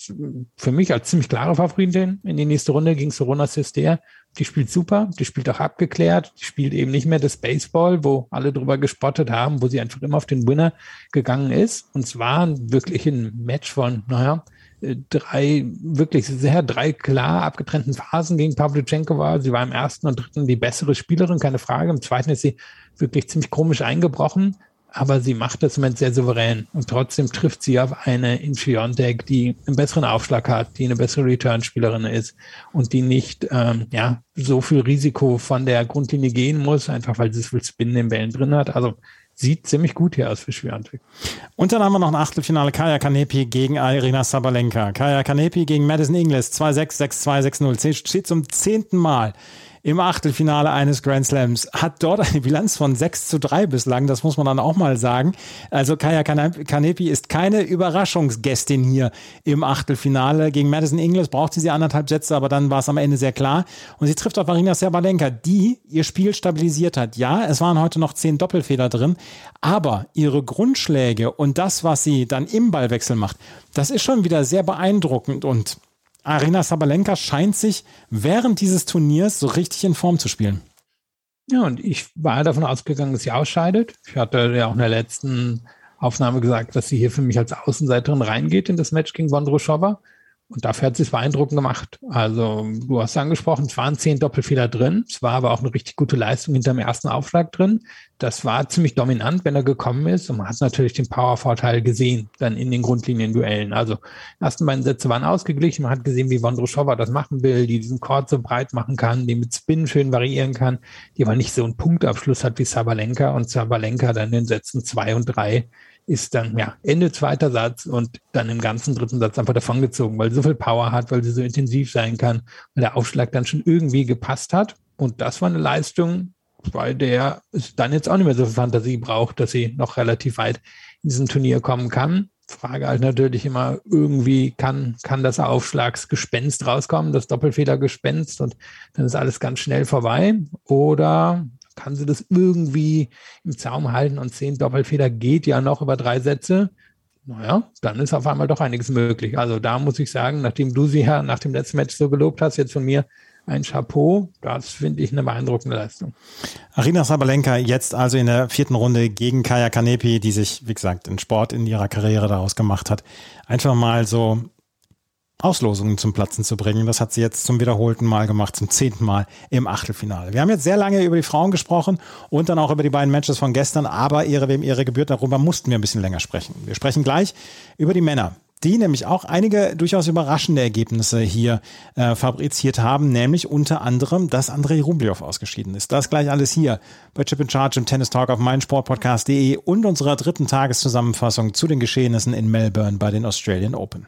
für mich als ziemlich klare Favoritin in die nächste Runde gegen Sorona Sester. Die spielt super, die spielt auch abgeklärt, die spielt eben nicht mehr das Baseball, wo alle drüber gespottet haben, wo sie einfach immer auf den Winner gegangen ist. Und zwar wirklich ein Match von, naja, drei wirklich sehr drei klar abgetrennten Phasen gegen Pavlyuchenko war. Sie war im ersten und dritten die bessere Spielerin, keine Frage. Im zweiten ist sie wirklich ziemlich komisch eingebrochen aber sie macht das im Moment sehr souverän und trotzdem trifft sie auf eine Infiontek, die einen besseren Aufschlag hat, die eine bessere Return-Spielerin ist und die nicht ähm, ja so viel Risiko von der Grundlinie gehen muss, einfach weil sie so viel Spin in den Bällen drin hat. Also sieht ziemlich gut hier aus für Schwiontek. Und dann haben wir noch ein Achtelfinale Kaya Kanepi gegen Irina Sabalenka. Kaya Kanepi gegen Madison Inglis 2-6, 6-2, 6-0. Steht zum zehnten Mal im Achtelfinale eines Grand Slams, hat dort eine Bilanz von 6 zu 3 bislang, das muss man dann auch mal sagen. Also Kaya Kanepi ist keine Überraschungsgästin hier im Achtelfinale. Gegen Madison Inglis braucht sie sie anderthalb Sätze, aber dann war es am Ende sehr klar. Und sie trifft auf Marina Serbalenka, die ihr Spiel stabilisiert hat. Ja, es waren heute noch zehn Doppelfehler drin, aber ihre Grundschläge und das, was sie dann im Ballwechsel macht, das ist schon wieder sehr beeindruckend und Arena Sabalenka scheint sich während dieses Turniers so richtig in Form zu spielen. Ja, und ich war davon ausgegangen, dass sie ausscheidet. Ich hatte ja auch in der letzten Aufnahme gesagt, dass sie hier für mich als Außenseiterin reingeht in das Match gegen Wondroschowa. Und dafür hat sie es beeindruckend gemacht. Also, du hast angesprochen, es waren zehn Doppelfehler drin. Es war aber auch eine richtig gute Leistung hinter dem ersten Aufschlag drin. Das war ziemlich dominant, wenn er gekommen ist. Und man hat natürlich den Powervorteil gesehen, dann in den Grundlinien-Duellen. Also, die ersten beiden Sätze waren ausgeglichen. Man hat gesehen, wie Wondroschowa das machen will, die diesen Chord so breit machen kann, die mit Spin schön variieren kann, die aber nicht so einen Punktabschluss hat wie Sabalenka. Und Sabalenka dann in den Sätzen zwei und drei ist dann ja Ende zweiter Satz und dann im ganzen dritten Satz einfach davongezogen, weil sie so viel Power hat, weil sie so intensiv sein kann, weil der Aufschlag dann schon irgendwie gepasst hat. Und das war eine Leistung, bei der es dann jetzt auch nicht mehr so viel Fantasie braucht, dass sie noch relativ weit in diesem Turnier kommen kann. Frage halt natürlich immer, irgendwie kann, kann das Aufschlagsgespenst rauskommen, das Doppelfedergespenst und dann ist alles ganz schnell vorbei. Oder kann sie das irgendwie im Zaum halten und zehn Doppelfeder geht ja noch über drei Sätze. Naja, dann ist auf einmal doch einiges möglich. Also da muss ich sagen, nachdem du sie ja nach dem letzten Match so gelobt hast, jetzt von mir ein Chapeau, das finde ich eine beeindruckende Leistung. Arina Sabalenka jetzt also in der vierten Runde gegen Kaya Kanepi, die sich, wie gesagt, in Sport in ihrer Karriere daraus gemacht hat. Einfach mal so Auslosungen zum Platzen zu bringen. Das hat sie jetzt zum wiederholten Mal gemacht, zum zehnten Mal im Achtelfinale. Wir haben jetzt sehr lange über die Frauen gesprochen und dann auch über die beiden Matches von gestern, aber ihre wem ihre gebührt, darüber mussten wir ein bisschen länger sprechen. Wir sprechen gleich über die Männer die nämlich auch einige durchaus überraschende Ergebnisse hier äh, fabriziert haben, nämlich unter anderem, dass Andrei Rublev ausgeschieden ist. Das gleich alles hier bei Chip in Charge im Tennis Talk auf meinsportpodcast.de und unserer dritten Tageszusammenfassung zu den Geschehnissen in Melbourne bei den Australian Open.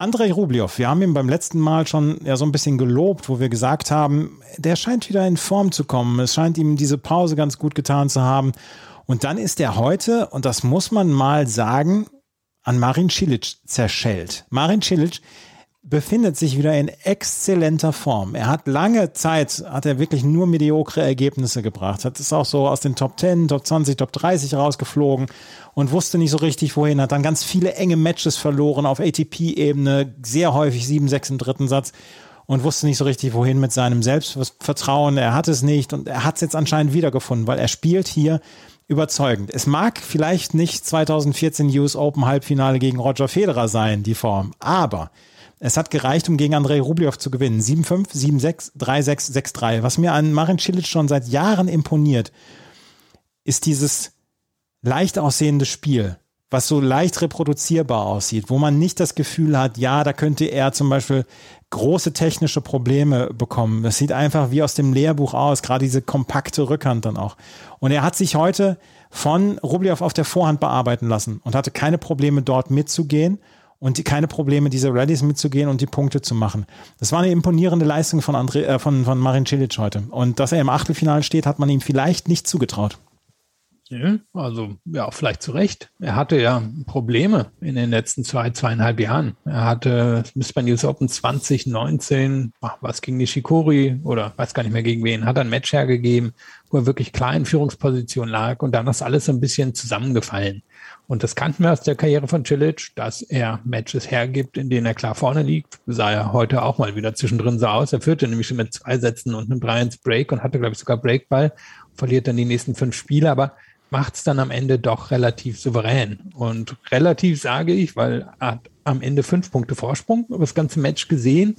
Andrei Rublev, wir haben ihn beim letzten Mal schon ja so ein bisschen gelobt, wo wir gesagt haben, der scheint wieder in Form zu kommen. Es scheint ihm diese Pause ganz gut getan zu haben. Und dann ist er heute, und das muss man mal sagen, an Marin Cilic zerschellt. Marin Cilic befindet sich wieder in exzellenter Form. Er hat lange Zeit, hat er wirklich nur mediokre Ergebnisse gebracht. Hat es auch so aus den Top 10, Top 20, Top 30 rausgeflogen und wusste nicht so richtig wohin. Hat dann ganz viele enge Matches verloren auf ATP-Ebene, sehr häufig 7-6 im dritten Satz und wusste nicht so richtig wohin mit seinem Selbstvertrauen. Er hat es nicht und er hat es jetzt anscheinend wiedergefunden, weil er spielt hier überzeugend. Es mag vielleicht nicht 2014 US Open Halbfinale gegen Roger Federer sein, die Form, aber es hat gereicht, um gegen Andrei Rublev zu gewinnen. 7-5, 7-6, 3-6, 6-3. Was mir an Marin Cilic schon seit Jahren imponiert, ist dieses leicht aussehende Spiel was so leicht reproduzierbar aussieht, wo man nicht das Gefühl hat, ja, da könnte er zum Beispiel große technische Probleme bekommen. Das sieht einfach wie aus dem Lehrbuch aus, gerade diese kompakte Rückhand dann auch. Und er hat sich heute von Rublev auf der Vorhand bearbeiten lassen und hatte keine Probleme dort mitzugehen und die, keine Probleme, diese Rallyes mitzugehen und die Punkte zu machen. Das war eine imponierende Leistung von, André, äh, von, von Marin Cilic heute. Und dass er im Achtelfinale steht, hat man ihm vielleicht nicht zugetraut. Also ja, vielleicht zu Recht. Er hatte ja Probleme in den letzten zwei, zweieinhalb Jahren. Er hatte, müsste bei News Open 2019, ach, was gegen Nishikori oder weiß gar nicht mehr gegen wen, hat ein Match hergegeben, wo er wirklich klar in Führungsposition lag und dann ist alles so ein bisschen zusammengefallen. Und das kannten wir aus der Karriere von Cilic, dass er Matches hergibt, in denen er klar vorne liegt. Sah er heute auch mal wieder zwischendrin so aus. Er führte nämlich schon mit zwei Sätzen und einem 3 Break und hatte, glaube ich, sogar Breakball, verliert dann die nächsten fünf Spiele, aber macht es dann am Ende doch relativ souverän. Und relativ sage ich, weil er hat am Ende fünf Punkte Vorsprung über das ganze Match gesehen.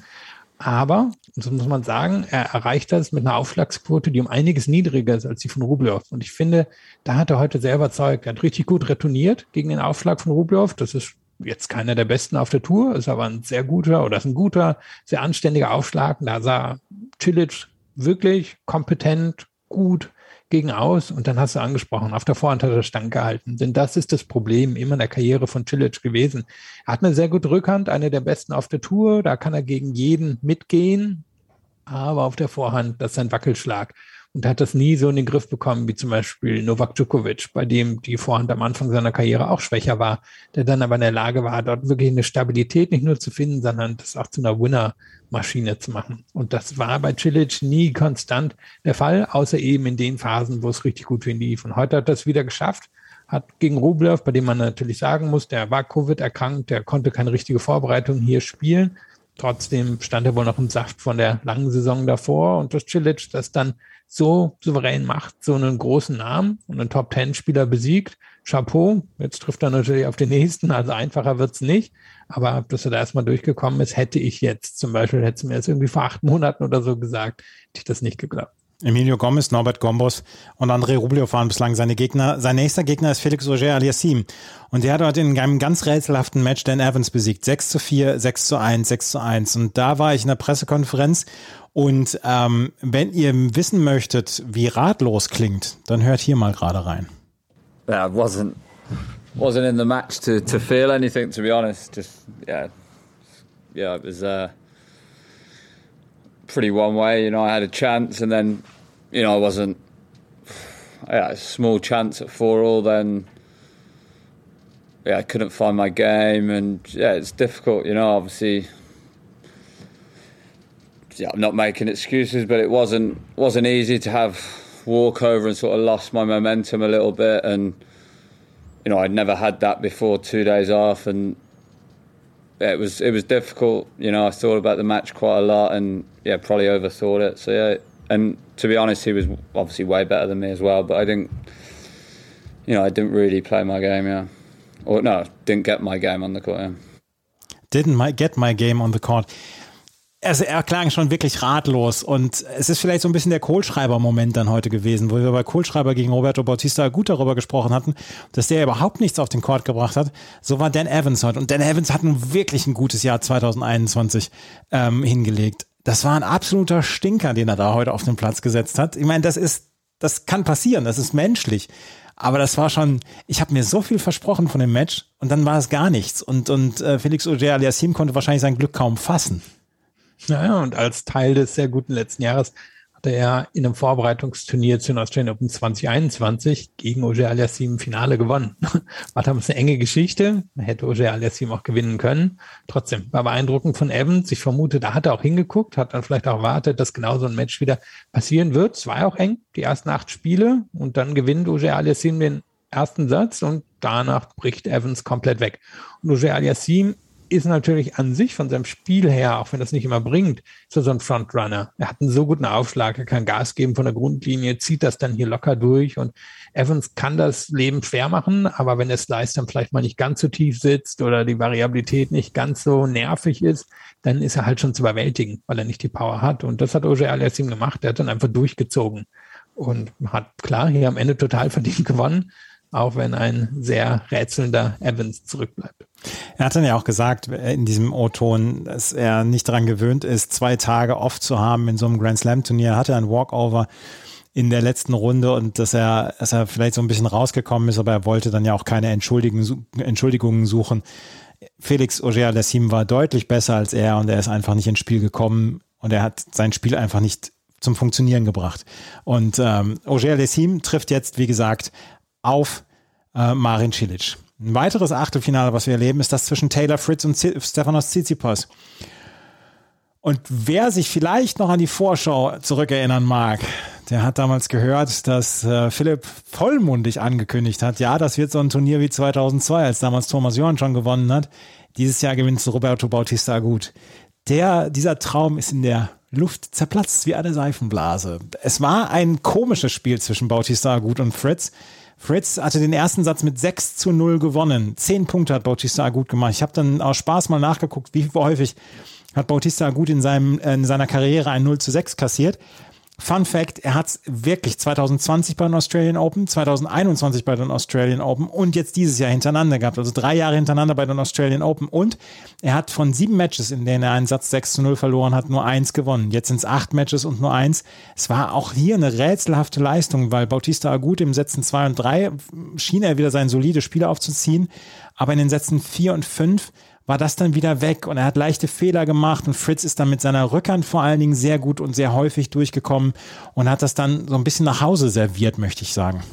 Aber, so muss man sagen, er erreicht das mit einer Aufschlagsquote, die um einiges niedriger ist als die von Rublev. Und ich finde, da hat er heute sehr überzeugt. Er hat richtig gut retourniert gegen den Aufschlag von Rublev. Das ist jetzt keiner der besten auf der Tour, ist aber ein sehr guter oder ist ein guter, sehr anständiger Aufschlag. Da sah Cilic wirklich kompetent, gut gegen aus und dann hast du angesprochen, auf der Vorhand hat er Stand gehalten. Denn das ist das Problem immer in der Karriere von Cilic gewesen. Er hat eine sehr gute Rückhand, eine der besten auf der Tour, da kann er gegen jeden mitgehen, aber auf der Vorhand, das ist ein Wackelschlag und hat das nie so in den Griff bekommen, wie zum Beispiel Novak Djokovic, bei dem die Vorhand am Anfang seiner Karriere auch schwächer war, der dann aber in der Lage war, dort wirklich eine Stabilität nicht nur zu finden, sondern das auch zu einer Winner-Maschine zu machen. Und das war bei Cilic nie konstant der Fall, außer eben in den Phasen, wo es richtig gut für ihn lief. Und heute hat das wieder geschafft, hat gegen Rublev, bei dem man natürlich sagen muss, der war Covid erkrankt, der konnte keine richtige Vorbereitung hier spielen, Trotzdem stand er wohl noch im Saft von der langen Saison davor und das Cilic das dann so souverän macht, so einen großen Namen und einen Top-Ten-Spieler besiegt. Chapeau, jetzt trifft er natürlich auf den nächsten, also einfacher wird's nicht. Aber dass er da erstmal durchgekommen ist, hätte ich jetzt zum Beispiel, hätte es mir jetzt irgendwie vor acht Monaten oder so gesagt, hätte ich das nicht geglaubt. Emilio Gomez, Norbert Gombos und André Rublev waren bislang seine Gegner. Sein nächster Gegner ist Felix Auger aliassim. Und der hat heute in einem ganz rätselhaften Match Dan Evans besiegt. 6 zu 4, 6 zu 1, 6 zu 1. Und da war ich in der Pressekonferenz. Und ähm, wenn ihr wissen möchtet, wie ratlos klingt, dann hört hier mal gerade rein. Yeah, I wasn't wasn't in the match to, to feel anything, to be honest. Just yeah, yeah, it was. Uh, pretty one way. You know, I had a chance, and then, you know, I wasn't. I had a small chance at four all. Then, yeah, I couldn't find my game, and yeah, it's difficult. You know, obviously. Yeah, I'm not making excuses, but it wasn't wasn't easy to have walk over and sort of lost my momentum a little bit, and you know I'd never had that before. Two days off, and it was it was difficult. You know, I thought about the match quite a lot, and yeah, probably overthought it. So yeah, and to be honest, he was obviously way better than me as well. But I didn't, you know, I didn't really play my game. Yeah, or no, didn't get my game on the court. Yeah. Didn't my, get my game on the court. Also er klang schon wirklich ratlos und es ist vielleicht so ein bisschen der Kohlschreiber-Moment dann heute gewesen, wo wir bei Kohlschreiber gegen Roberto Bautista gut darüber gesprochen hatten, dass der überhaupt nichts auf den Court gebracht hat. So war Dan Evans heute und Dan Evans hat nun wirklich ein gutes Jahr 2021 ähm, hingelegt. Das war ein absoluter Stinker, den er da heute auf den Platz gesetzt hat. Ich meine, das ist, das kann passieren, das ist menschlich. Aber das war schon, ich habe mir so viel versprochen von dem Match und dann war es gar nichts. Und, und äh, Felix Auger-Aliassime konnte wahrscheinlich sein Glück kaum fassen. Naja, und als Teil des sehr guten letzten Jahres hatte er in einem Vorbereitungsturnier zu den Australian Open 2021 gegen Oger Aliassim im Finale gewonnen. *laughs* War damals eine enge Geschichte. Hätte Oger Aliassim auch gewinnen können. Trotzdem war beeindruckend von Evans. Ich vermute, da hat er auch hingeguckt, hat dann vielleicht auch erwartet, dass genau so ein Match wieder passieren wird. Es war auch eng, die ersten acht Spiele. Und dann gewinnt Oger Aliassim den ersten Satz und danach bricht Evans komplett weg. Und Oger Aliassim ist natürlich an sich von seinem Spiel her, auch wenn das nicht immer bringt, ist er so ein Frontrunner. Er hat einen so guten Aufschlag, er kann Gas geben von der Grundlinie, zieht das dann hier locker durch und Evans kann das Leben schwer machen, aber wenn der Slice dann vielleicht mal nicht ganz so tief sitzt oder die Variabilität nicht ganz so nervig ist, dann ist er halt schon zu überwältigen, weil er nicht die Power hat. Und das hat Oje Aliassim gemacht. Er hat dann einfach durchgezogen und hat klar hier am Ende total verdient gewonnen auch wenn ein sehr rätselnder Evans zurückbleibt. Er hat dann ja auch gesagt in diesem O-Ton, dass er nicht daran gewöhnt ist, zwei Tage oft zu haben in so einem Grand Slam Turnier. Hatte ein Walkover in der letzten Runde und dass er, dass er vielleicht so ein bisschen rausgekommen ist, aber er wollte dann ja auch keine Entschuldigungen suchen. Felix Auger-Aliassime war deutlich besser als er und er ist einfach nicht ins Spiel gekommen und er hat sein Spiel einfach nicht zum Funktionieren gebracht. Und ähm, Auger-Aliassime trifft jetzt, wie gesagt, auf äh, Marin Cilic. Ein weiteres Achtelfinale, was wir erleben, ist das zwischen Taylor Fritz und Stefanos Tsitsipas. Und wer sich vielleicht noch an die Vorschau zurückerinnern mag, der hat damals gehört, dass äh, Philipp vollmundig angekündigt hat, ja, das wird so ein Turnier wie 2002, als damals Thomas Johann schon gewonnen hat. Dieses Jahr gewinnt Roberto Bautista gut. Der, dieser Traum ist in der Luft zerplatzt wie eine Seifenblase. Es war ein komisches Spiel zwischen Bautista gut und Fritz. Fritz hatte den ersten Satz mit 6 zu 0 gewonnen. Zehn Punkte hat Bautista gut gemacht. Ich habe dann aus Spaß mal nachgeguckt, wie häufig hat Bautista gut in, seinem, in seiner Karriere ein 0 zu 6 kassiert. Fun Fact, er hat es wirklich 2020 bei den Australian Open, 2021 bei den Australian Open und jetzt dieses Jahr hintereinander gehabt. Also drei Jahre hintereinander bei den Australian Open. Und er hat von sieben Matches, in denen er einen Satz 6 zu 0 verloren hat, nur eins gewonnen. Jetzt sind es acht Matches und nur eins. Es war auch hier eine rätselhafte Leistung, weil Bautista Agut im Sätzen 2 und 3 schien er wieder sein solides Spiel aufzuziehen. Aber in den Sätzen 4 und 5 war das dann wieder weg und er hat leichte Fehler gemacht und Fritz ist dann mit seiner Rückhand vor allen Dingen sehr gut und sehr häufig durchgekommen und hat das dann so ein bisschen nach Hause serviert, möchte ich sagen.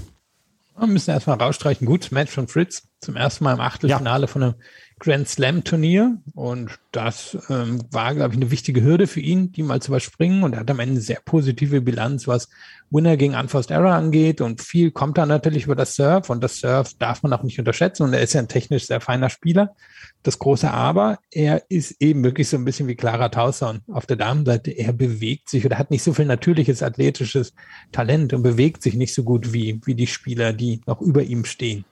Wir müssen erstmal rausstreichen. Gutes Match von Fritz. Zum ersten Mal im Achtelfinale ja. von einem Grand Slam Turnier. Und das ähm, war, glaube ich, eine wichtige Hürde für ihn, die mal zu überspringen. Und er hat am Ende eine sehr positive Bilanz, was Winner gegen Unforced Error angeht. Und viel kommt da natürlich über das Surf. Und das Surf darf man auch nicht unterschätzen. Und er ist ja ein technisch sehr feiner Spieler das große Aber, er ist eben wirklich so ein bisschen wie Clara Tauson auf der Damenseite. Er bewegt sich oder hat nicht so viel natürliches athletisches Talent und bewegt sich nicht so gut wie, wie die Spieler, die noch über ihm stehen.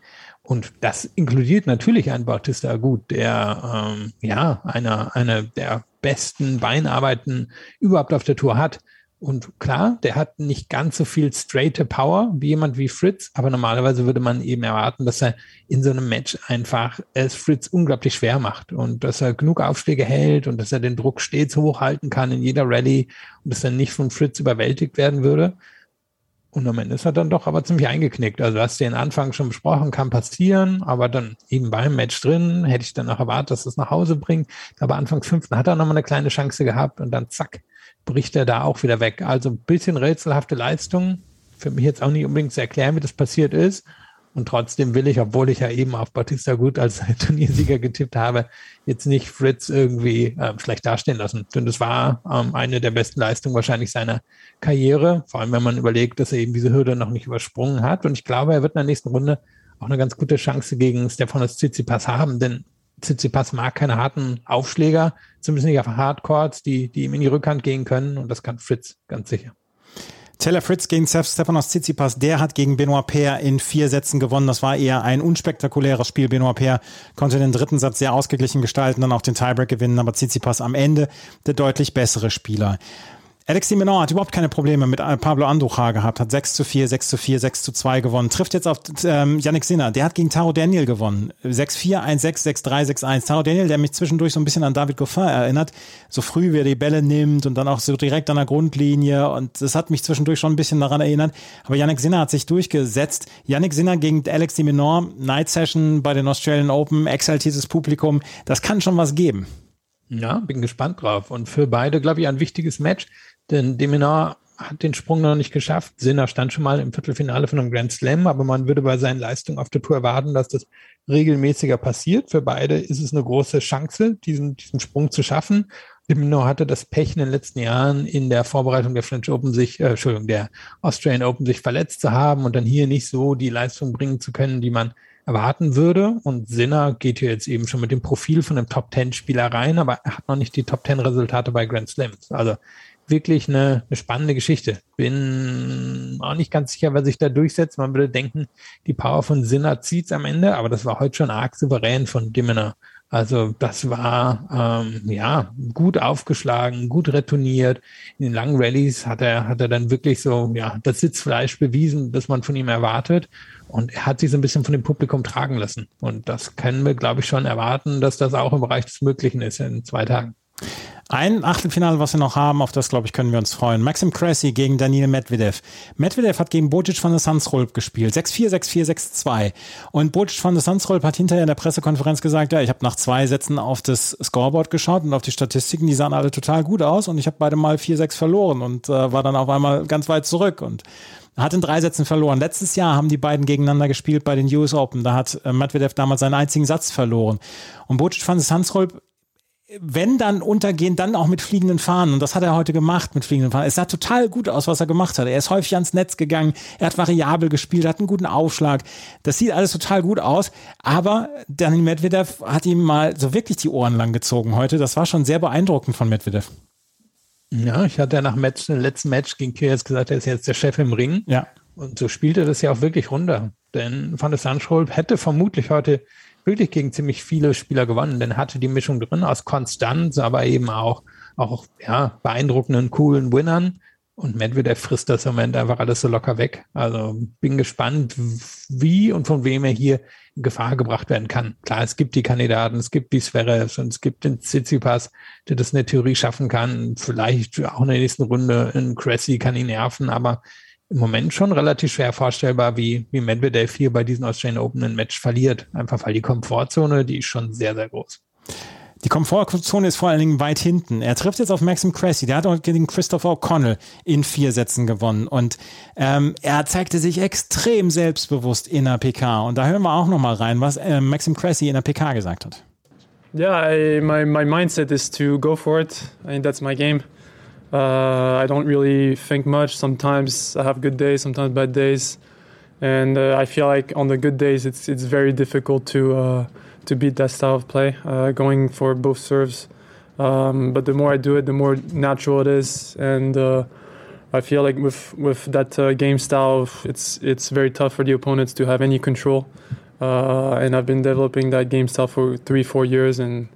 Und das inkludiert natürlich einen Bautista Agut, der ähm, ja einer eine der besten Beinarbeiten überhaupt auf der Tour hat. Und klar, der hat nicht ganz so viel straighte Power wie jemand wie Fritz, aber normalerweise würde man eben erwarten, dass er in so einem Match einfach es Fritz unglaublich schwer macht und dass er genug Aufschläge hält und dass er den Druck stets hochhalten kann in jeder Rallye und dass er nicht von Fritz überwältigt werden würde. Und am Ende ist er dann doch aber ziemlich eingeknickt. Also hast du den Anfang schon besprochen, kann passieren, aber dann eben beim Match drin, hätte ich dann auch erwartet, dass es nach Hause bringt. Aber Anfangs fünften hat er nochmal eine kleine Chance gehabt und dann zack, bricht er da auch wieder weg. Also ein bisschen rätselhafte Leistung. Für mich jetzt auch nicht unbedingt zu erklären, wie das passiert ist. Und trotzdem will ich, obwohl ich ja eben auf Batista Gut als *laughs* Turniersieger getippt habe, jetzt nicht Fritz irgendwie äh, schlecht dastehen lassen. Denn das war ähm, eine der besten Leistungen wahrscheinlich seiner Karriere. Vor allem, wenn man überlegt, dass er eben diese Hürde noch nicht übersprungen hat. Und ich glaube, er wird in der nächsten Runde auch eine ganz gute Chance gegen Stefanos Tsitsipas haben, denn Tsitsipas mag keine harten Aufschläger, zumindest nicht auf Hardcourts, die, die ihm in die Rückhand gehen können und das kann Fritz ganz sicher. Taylor Fritz gegen Stefanos Tsitsipas, der hat gegen Benoit Paire in vier Sätzen gewonnen. Das war eher ein unspektakuläres Spiel. Benoit Paire konnte den dritten Satz sehr ausgeglichen gestalten, dann auch den Tiebreak gewinnen, aber Tsitsipas am Ende der deutlich bessere Spieler. Alex de Minaur hat überhaupt keine Probleme mit Pablo Andujar gehabt, hat 6 zu 4, 6 zu 4, 6 zu 2 gewonnen, trifft jetzt auf ähm, Yannick Sinner, der hat gegen Taro Daniel gewonnen. 6-4, 1-6, 6-3, 6-1. Taro Daniel, der mich zwischendurch so ein bisschen an David Goffin erinnert, so früh wie er die Bälle nimmt und dann auch so direkt an der Grundlinie und das hat mich zwischendurch schon ein bisschen daran erinnert. Aber Yannick Sinner hat sich durchgesetzt. Yannick Sinner gegen Alex de Minaur, Night Session bei den Australian Open, exaltiertes Publikum, das kann schon was geben. Ja, bin gespannt drauf. Und für beide, glaube ich, ein wichtiges Match. Denn Deminar hat den Sprung noch nicht geschafft. Sinner stand schon mal im Viertelfinale von einem Grand Slam, aber man würde bei seinen Leistungen auf der Tour erwarten, dass das regelmäßiger passiert. Für beide ist es eine große Chance, diesen, diesen Sprung zu schaffen. Dimino hatte das Pech in den letzten Jahren in der Vorbereitung der French Open sich, äh, Entschuldigung, der Australian Open sich verletzt zu haben und dann hier nicht so die Leistung bringen zu können, die man erwarten würde. Und Sinner geht hier jetzt eben schon mit dem Profil von einem Top-10-Spieler rein, aber er hat noch nicht die Top-10-Resultate bei Grand Slams. Also wirklich eine, eine spannende Geschichte. Bin auch nicht ganz sicher, wer sich da durchsetzt. Man würde denken, die Power von Sinner zieht's am Ende, aber das war heute schon arg souverän von Dimmener. Also das war ähm, ja gut aufgeschlagen, gut retourniert. In den langen Rallyes hat er hat er dann wirklich so ja das Sitzfleisch bewiesen, das man von ihm erwartet. Und er hat sich so ein bisschen von dem Publikum tragen lassen. Und das können wir, glaube ich, schon erwarten, dass das auch im Bereich des Möglichen ist in zwei Tagen. Ein Achtelfinale, was wir noch haben, auf das, glaube ich, können wir uns freuen. Maxim Cressy gegen Daniel Medvedev. Medvedev hat gegen Botic von der Sunsrolp gespielt. 6-4, 6-4, 6-2. Und Botic von der Sunsrolp hat hinterher in der Pressekonferenz gesagt, ja, ich habe nach zwei Sätzen auf das Scoreboard geschaut und auf die Statistiken, die sahen alle total gut aus und ich habe beide mal 4-6 verloren und äh, war dann auf einmal ganz weit zurück und hat in drei Sätzen verloren. Letztes Jahr haben die beiden gegeneinander gespielt bei den US Open. Da hat äh, Medvedev damals seinen einzigen Satz verloren. Und Botic von der Sunsrolp wenn dann untergehen, dann auch mit fliegenden Fahnen. Und das hat er heute gemacht mit fliegenden Fahnen. Es sah total gut aus, was er gemacht hat. Er ist häufig ans Netz gegangen, er hat variabel gespielt, hat einen guten Aufschlag. Das sieht alles total gut aus. Aber Daniel Medvedev hat ihm mal so wirklich die Ohren lang gezogen heute. Das war schon sehr beeindruckend von Medvedev. Ja, ich hatte ja nach Match, dem letzten Match gegen Kyrgios gesagt, er ist jetzt der Chef im Ring. Ja. Und so spielt er das ja auch wirklich runter. Denn Van der Sandscholp hätte vermutlich heute wirklich gegen ziemlich viele Spieler gewonnen, denn hatte die Mischung drin aus Konstanz, aber eben auch, auch ja, beeindruckenden, coolen Winnern. Und Medvedev frisst das im Moment einfach alles so locker weg. Also bin gespannt, wie und von wem er hier in Gefahr gebracht werden kann. Klar, es gibt die Kandidaten, es gibt die Sverres und es gibt den Tsitsipas, der das in der Theorie schaffen kann. Vielleicht auch in der nächsten Runde in Cressy kann ihn nerven, aber im Moment schon relativ schwer vorstellbar, wie, wie Medvedev hier bei diesen Australian Open ein Match verliert. Einfach weil die Komfortzone, die ist schon sehr, sehr groß. Die Komfortzone ist vor allen Dingen weit hinten. Er trifft jetzt auf Maxim Cressy. Der hat auch gegen Christopher O'Connell in vier Sätzen gewonnen. Und ähm, er zeigte sich extrem selbstbewusst in der PK. Und da hören wir auch noch mal rein, was äh, Maxim Cressy in der PK gesagt hat. Yeah, I, my, my mindset is to go for it. I think that's my game. Uh, I don't really think much. Sometimes I have good days, sometimes bad days, and uh, I feel like on the good days it's it's very difficult to uh, to beat that style of play, uh, going for both serves. Um, but the more I do it, the more natural it is, and uh, I feel like with with that uh, game style, it's it's very tough for the opponents to have any control. and I've been developing that game style for three, four years, and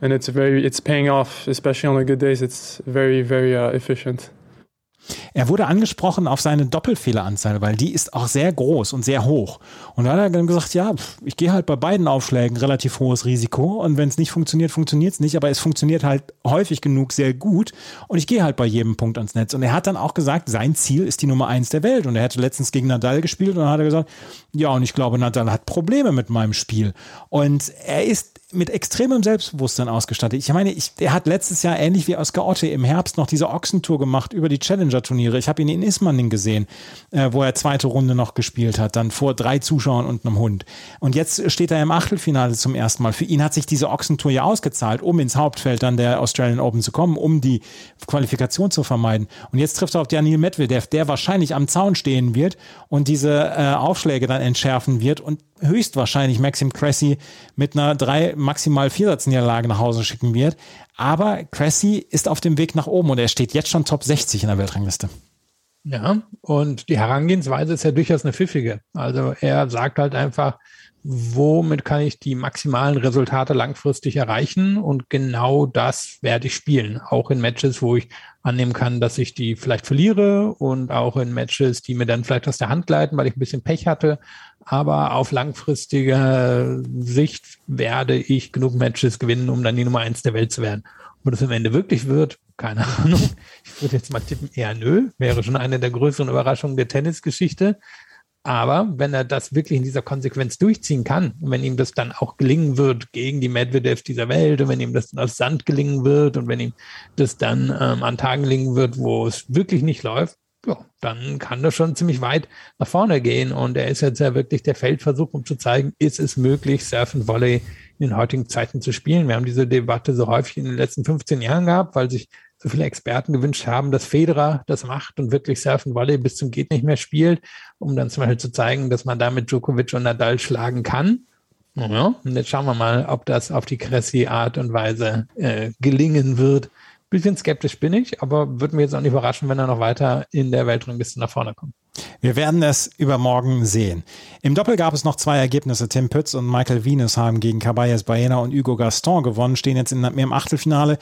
and it's very it's paying off, especially on the good days. It's very very uh, efficient. Er wurde angesprochen auf seine Doppelfehleranzahl, weil die ist auch sehr groß und sehr hoch. Und da hat er dann gesagt, ja, ich gehe halt bei beiden Aufschlägen relativ hohes Risiko und wenn es nicht funktioniert, funktioniert es nicht, aber es funktioniert halt häufig genug sehr gut und ich gehe halt bei jedem Punkt ans Netz. Und er hat dann auch gesagt, sein Ziel ist die Nummer eins der Welt und er hätte letztens gegen Nadal gespielt und dann hat er gesagt, ja, und ich glaube, Nadal hat Probleme mit meinem Spiel. Und er ist mit extremem Selbstbewusstsein ausgestattet. Ich meine, ich, er hat letztes Jahr ähnlich wie Oscar Otte im Herbst noch diese Ochsentour gemacht über die Challenger-Turniere. Ich habe ihn in Ismaning gesehen, äh, wo er zweite Runde noch gespielt hat, dann vor drei Zuschauern und einem Hund. Und jetzt steht er im Achtelfinale zum ersten Mal. Für ihn hat sich diese Ochsentour ja ausgezahlt, um ins Hauptfeld dann der Australian Open zu kommen, um die Qualifikation zu vermeiden. Und jetzt trifft er auf Daniel Medvedev, der wahrscheinlich am Zaun stehen wird und diese äh, Aufschläge dann entschärfen wird und höchstwahrscheinlich Maxim Cressy mit einer drei, maximal Viersatzniederlage nach Hause schicken wird. Aber Cressy ist auf dem Weg nach oben und er steht jetzt schon Top 60 in der Weltrangliste. Ja, und die Herangehensweise ist ja durchaus eine pfiffige. Also er sagt halt einfach, womit kann ich die maximalen Resultate langfristig erreichen? Und genau das werde ich spielen. Auch in Matches, wo ich annehmen kann, dass ich die vielleicht verliere und auch in Matches, die mir dann vielleicht aus der Hand gleiten, weil ich ein bisschen Pech hatte. Aber auf langfristige Sicht werde ich genug Matches gewinnen, um dann die Nummer eins der Welt zu werden. Ob das am Ende wirklich wird, keine Ahnung. Ich würde jetzt mal tippen, eher nö. Wäre schon eine der größeren Überraschungen der Tennisgeschichte. Aber wenn er das wirklich in dieser Konsequenz durchziehen kann wenn ihm das dann auch gelingen wird gegen die Medvedevs dieser Welt und wenn ihm das dann aus Sand gelingen wird und wenn ihm das dann ähm, an Tagen gelingen wird, wo es wirklich nicht läuft, ja, dann kann das schon ziemlich weit nach vorne gehen. Und er ist jetzt ja wirklich der Feldversuch, um zu zeigen, ist es möglich, Surf und Volley in den heutigen Zeiten zu spielen. Wir haben diese Debatte so häufig in den letzten 15 Jahren gehabt, weil sich so viele Experten gewünscht haben, dass Federer das macht und wirklich Surfen Volley bis zum geht nicht mehr spielt, um dann zum Beispiel zu zeigen, dass man damit Djokovic und Nadal schlagen kann. Ja, und jetzt schauen wir mal, ob das auf die Cressy Art und Weise äh, gelingen wird. Bisschen skeptisch bin ich, aber würde mir jetzt auch nicht überraschen, wenn er noch weiter in der Weltrangliste nach vorne kommt. Wir werden es übermorgen sehen. Im Doppel gab es noch zwei Ergebnisse. Tim Pütz und Michael Venus haben gegen Caballes Baena und Hugo Gaston gewonnen, stehen jetzt in, im Achtelfinale.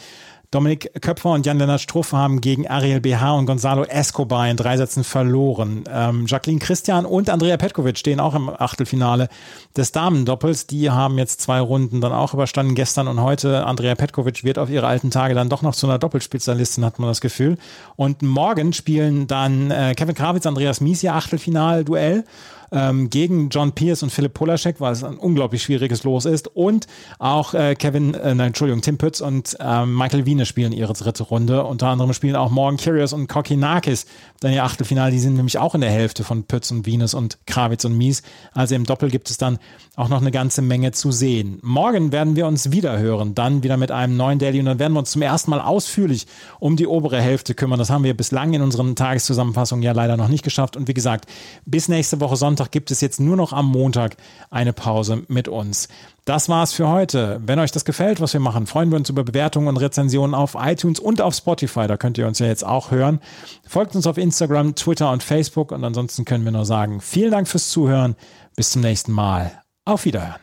Dominik Köpfer und Jan-Lennart Struff haben gegen Ariel BH und Gonzalo Escobar in drei Sätzen verloren. Ähm, Jacqueline Christian und Andrea Petkovic stehen auch im Achtelfinale des Damendoppels. Die haben jetzt zwei Runden dann auch überstanden, gestern und heute. Andrea Petkovic wird auf ihre alten Tage dann doch noch zu einer Doppelspezialistin, hat man das Gefühl. Und morgen spielen dann äh, Kevin Krawitz, Andreas Mies ihr Achtelfinal-Duell ähm, gegen John Pierce und Philipp Polaschek, weil es ein unglaublich schwieriges Los ist. Und auch äh, Kevin, äh, nein, Entschuldigung, Tim Pütz und äh, Michael Wiene spielen ihre dritte Runde. Unter anderem spielen auch Morgan Curious und Kokinakis dann ihr Achtelfinale. Die sind nämlich auch in der Hälfte von Pütz und Wienes und Krawitz und Mies. Also im Doppel gibt es dann auch noch eine ganze Menge zu sehen. Morgen werden wir uns wieder hören, dann wieder mit einem neuen Daily und dann werden wir uns zum ersten Mal ausführlich um die obere Hälfte kümmern. Das haben wir bislang in unseren Tageszusammenfassungen ja leider noch nicht geschafft. Und wie gesagt, bis nächste Woche Sonntag Sonntag gibt es jetzt nur noch am Montag eine Pause mit uns. Das war's für heute. Wenn euch das gefällt, was wir machen, freuen wir uns über Bewertungen und Rezensionen auf iTunes und auf Spotify. Da könnt ihr uns ja jetzt auch hören. Folgt uns auf Instagram, Twitter und Facebook. Und ansonsten können wir nur sagen, vielen Dank fürs Zuhören. Bis zum nächsten Mal. Auf Wiederhören.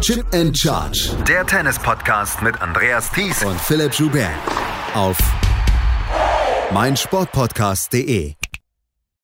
Chip and Charge. Der Tennis-Podcast mit Andreas Thies und Philipp Joubert. Auf meinsportpodcast.de.